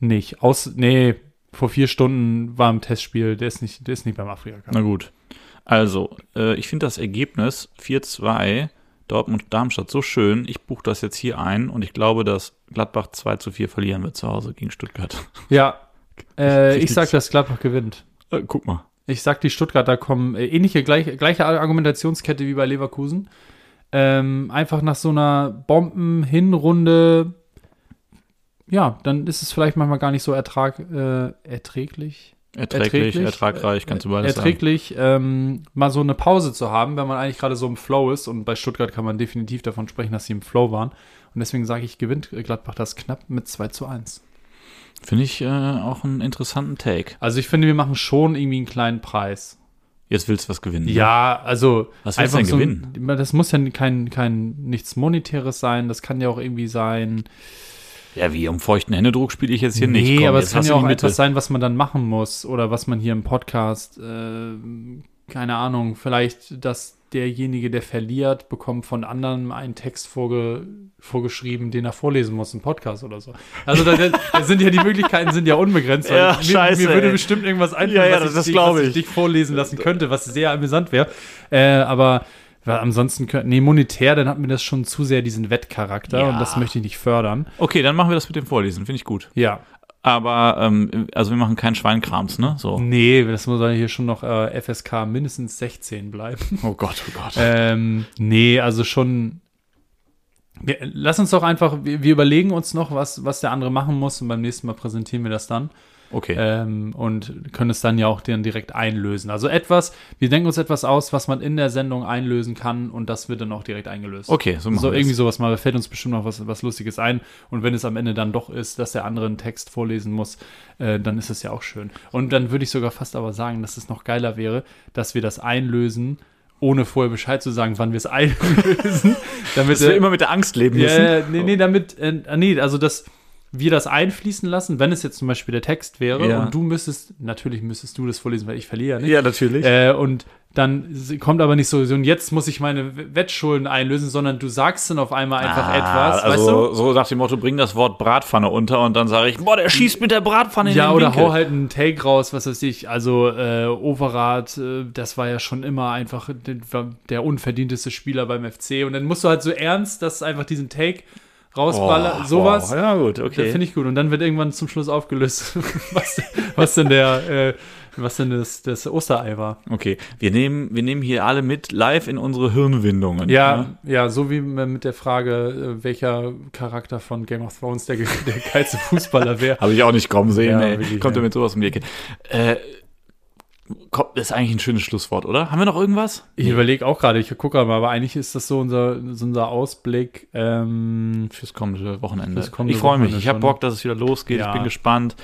nicht. Aus, nee, vor vier Stunden war im Testspiel, der ist nicht, der ist nicht beim Afrika Cup. na gut. Also, äh, ich finde das Ergebnis 4-2 Dortmund-Darmstadt so schön. Ich buche das jetzt hier ein und ich glaube, dass Gladbach 2 zu 4 verlieren wird zu Hause gegen Stuttgart. Ja, äh, ich Richtig. sag, dass Gladbach gewinnt. Äh, guck mal. Ich sag, die Stuttgarter kommen, äh, ähnliche, gleich, gleiche Argumentationskette wie bei Leverkusen. Ähm, einfach nach so einer Bomben-Hinrunde, ja, dann ist es vielleicht manchmal gar nicht so ertrag, äh, erträglich. Erträglich, ertragreich, kannst du beides sagen. erträglich, ähm, mal so eine Pause zu haben, wenn man eigentlich gerade so im Flow ist. Und bei Stuttgart kann man definitiv davon sprechen, dass sie im Flow waren. Und deswegen sage ich, gewinnt Gladbach das knapp mit 2 zu 1. Finde ich äh, auch einen interessanten Take. Also ich finde, wir machen schon irgendwie einen kleinen Preis. Jetzt willst du was gewinnen. ne? Ja, also Was willst du denn so, gewinnen? ein- Das muss ja kein, kein nichts Monetäres sein. Das kann ja auch irgendwie sein. Ja, wie um feuchten Händedruck spiele ich jetzt hier nicht. Nee, aber es kann ja auch etwas sein, was man dann machen muss oder was man hier im Podcast, äh, keine Ahnung, vielleicht, dass derjenige, der verliert, bekommt von anderen einen Text vorge vorgeschrieben, den er vorlesen muss im Podcast oder so. Also da, da sind ja die Möglichkeiten sind ja unbegrenzt. Ja, mir, scheiße, mir würde ey. bestimmt irgendwas einfallen, Ja, ja, was, das ich, was ich ich. dich vorlesen lassen könnte, was sehr amüsant wäre. Äh, aber weil ansonsten, nee, monetär, dann hat mir das schon zu sehr diesen Wettcharakter Ja. und das möchte ich nicht fördern. Okay, dann machen wir das mit dem Vorlesen. Finde ich gut. Ja, Aber, ähm, also wir machen keinen Schweinkrams, ne? So. Nee, das muss ja hier schon noch äh, FSK mindestens 16 bleiben. Oh Gott, oh Gott. ähm, nee, also schon. Wir, lass uns doch einfach, wir, wir überlegen uns noch, was, was der andere machen muss und beim nächsten Mal präsentieren wir das dann Okay. ähm, und können es dann ja auch dann direkt einlösen. Also etwas, wir denken uns etwas aus, was man in der Sendung einlösen kann und das wird dann auch direkt eingelöst. Okay, so machen So irgendwie das. sowas mal, da fällt uns bestimmt noch was, was Lustiges ein. Und wenn es am Ende dann doch ist, dass der andere einen Text vorlesen muss, äh, dann ist es ja auch schön. Und dann würde ich sogar fast aber sagen, dass es noch geiler wäre, dass wir das einlösen, ohne vorher Bescheid zu sagen, wann wir es einlösen. damit Dass wir äh, immer mit der Angst leben müssen. ja, nee, nee, damit, äh, nee, also dass wir das einfließen lassen, wenn es jetzt zum Beispiel der Text wäre Ja. und du müsstest, natürlich müsstest du das vorlesen, weil ich verliere, nicht? Ja, natürlich. Äh, und dann kommt aber nicht so, und jetzt muss ich meine Wettschulden einlösen, sondern du sagst dann auf einmal einfach etwas, also weißt du? so nach dem Motto, bring das Wort Bratpfanne unter und dann sage ich, boah, der schießt mit der Bratpfanne in Ja, den oder Winkel. hau halt einen Take raus, was weiß ich. Also, äh, Overath, äh, das war ja schon immer einfach der, der unverdienteste Spieler beim FC. Und dann musst du halt so ernst, dass einfach diesen Take rausballern, Oh, sowas. wow. Ja, gut, Das okay. finde ich gut. Und dann wird irgendwann zum Schluss aufgelöst, was, was denn der, äh, was denn das, das Osterei war. Okay, wir nehmen, wir nehmen hier alle mit live in unsere Hirnwindungen. Ja, ne? ja, so wie mit der Frage, äh, welcher Charakter von Game of Thrones der, der geilste Fußballer wäre. Habe ich auch nicht kommen sehen, Ja, wirklich, Kommt ja. er mit sowas um die Ecke. Äh, komm, das ist eigentlich ein schönes Schlusswort, oder? Haben wir noch irgendwas? Ich überlege auch gerade, ich gucke mal, aber eigentlich ist das so unser, so unser Ausblick. Ähm, Fürs kommende Wochenende. Fürs kommende ich freue mich. Ich habe. Bock, dass es wieder losgeht. Ja. Ich bin gespannt.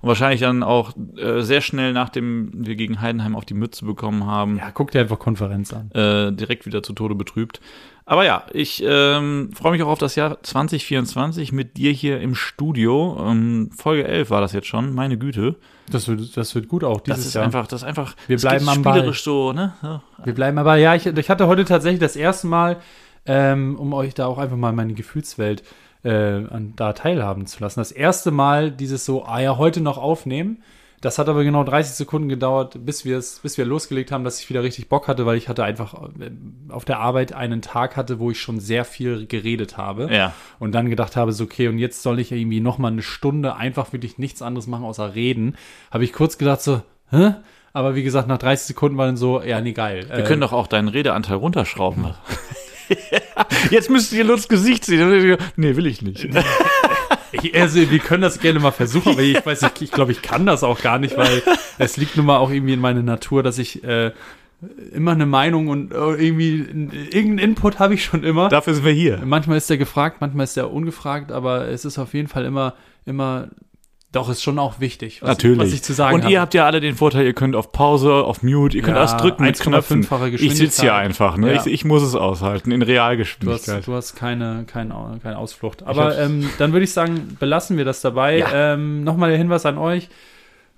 Und wahrscheinlich dann auch äh, sehr schnell, nachdem wir gegen Heidenheim auf die Mütze bekommen haben, ja, guck dir einfach Konferenz an. äh, direkt wieder zu Tode betrübt. Aber ja, ich ähm, freue mich auch auf das Jahr 2024 mit dir hier im Studio. Ähm, Folge 11 war das jetzt schon, meine Güte. Das wird, das wird gut auch dieses das ist Jahr. Einfach, das ist einfach, wir bleiben am Ball. so, ne? Ja. Wir bleiben aber, ja, ich, ich hatte heute tatsächlich das erste Mal, ähm, um euch da auch einfach mal meine Gefühlswelt äh, an, da teilhaben zu lassen. Das erste Mal dieses so, ah ja, heute noch aufnehmen. Das hat aber genau 30 Sekunden gedauert, bis wir es, bis wir losgelegt haben, dass ich wieder richtig Bock hatte, weil ich hatte einfach äh, auf der Arbeit einen Tag hatte, wo ich schon sehr viel geredet habe. Ja. Und dann gedacht habe, so, okay, und jetzt soll ich irgendwie noch mal eine Stunde einfach wirklich nichts anderes machen außer reden. Habe ich kurz gedacht so, hä? Aber wie gesagt, nach 30 Sekunden war dann so, ja, nee, geil. Wir äh, können doch auch deinen Redeanteil runterschrauben. Jetzt müsstet ihr Lutz Gesicht sehen. Nee, will ich nicht. Ich, also, wir können das gerne mal versuchen, aber ich weiß nicht, ich glaube, ich kann das auch gar nicht, weil es liegt nun mal auch irgendwie in meiner Natur, dass ich äh, immer eine Meinung und äh, irgendwie irgendeinen Input habe ich schon immer. Dafür sind wir hier. Manchmal ist der gefragt, manchmal ist der ungefragt, aber es ist auf jeden Fall immer, immer doch, ist schon auch wichtig, was, Natürlich. was ich zu sagen Und habe. ihr habt ja alle den Vorteil, ihr könnt auf Pause, auf Mute, ihr könnt ja, alles drücken mit Knöpfen. Ich sitze hier einfach, ne? Ja. Ich, ich, muss es aushalten, in Realgeschwindigkeit. Du hast, du hast keine, keine, keine Ausflucht. Aber ähm, dann würde ich sagen, belassen wir das dabei. Ja. Ähm, Nochmal der Hinweis an euch.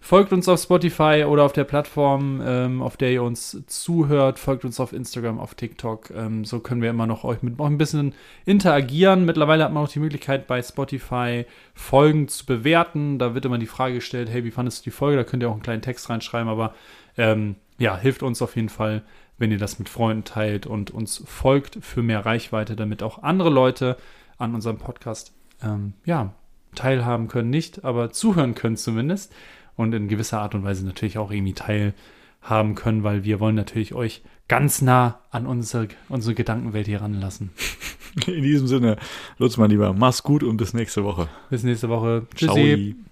Folgt uns auf Spotify oder auf der Plattform, ähm, auf der ihr uns zuhört. Folgt uns auf Instagram, auf TikTok. Ähm, so können wir immer noch euch mit noch ein bisschen interagieren. Mittlerweile hat man auch die Möglichkeit, bei Spotify Folgen zu bewerten. Da wird immer die Frage gestellt: Hey, wie fandest du die Folge? Da könnt ihr auch einen kleinen Text reinschreiben. Aber ähm, ja, hilft uns auf jeden Fall, wenn ihr das mit Freunden teilt und uns folgt für mehr Reichweite, damit auch andere Leute an unserem Podcast ähm, ja, teilhaben können. Nicht, aber zuhören können zumindest und in gewisser Art und Weise natürlich auch irgendwie teilhaben können, weil wir wollen natürlich euch ganz nah an unsere, unsere Gedankenwelt hier ranlassen. In diesem Sinne, Lutz, mein Lieber, mach's gut und bis nächste Woche. Bis nächste Woche. Tschüssi. Ciao.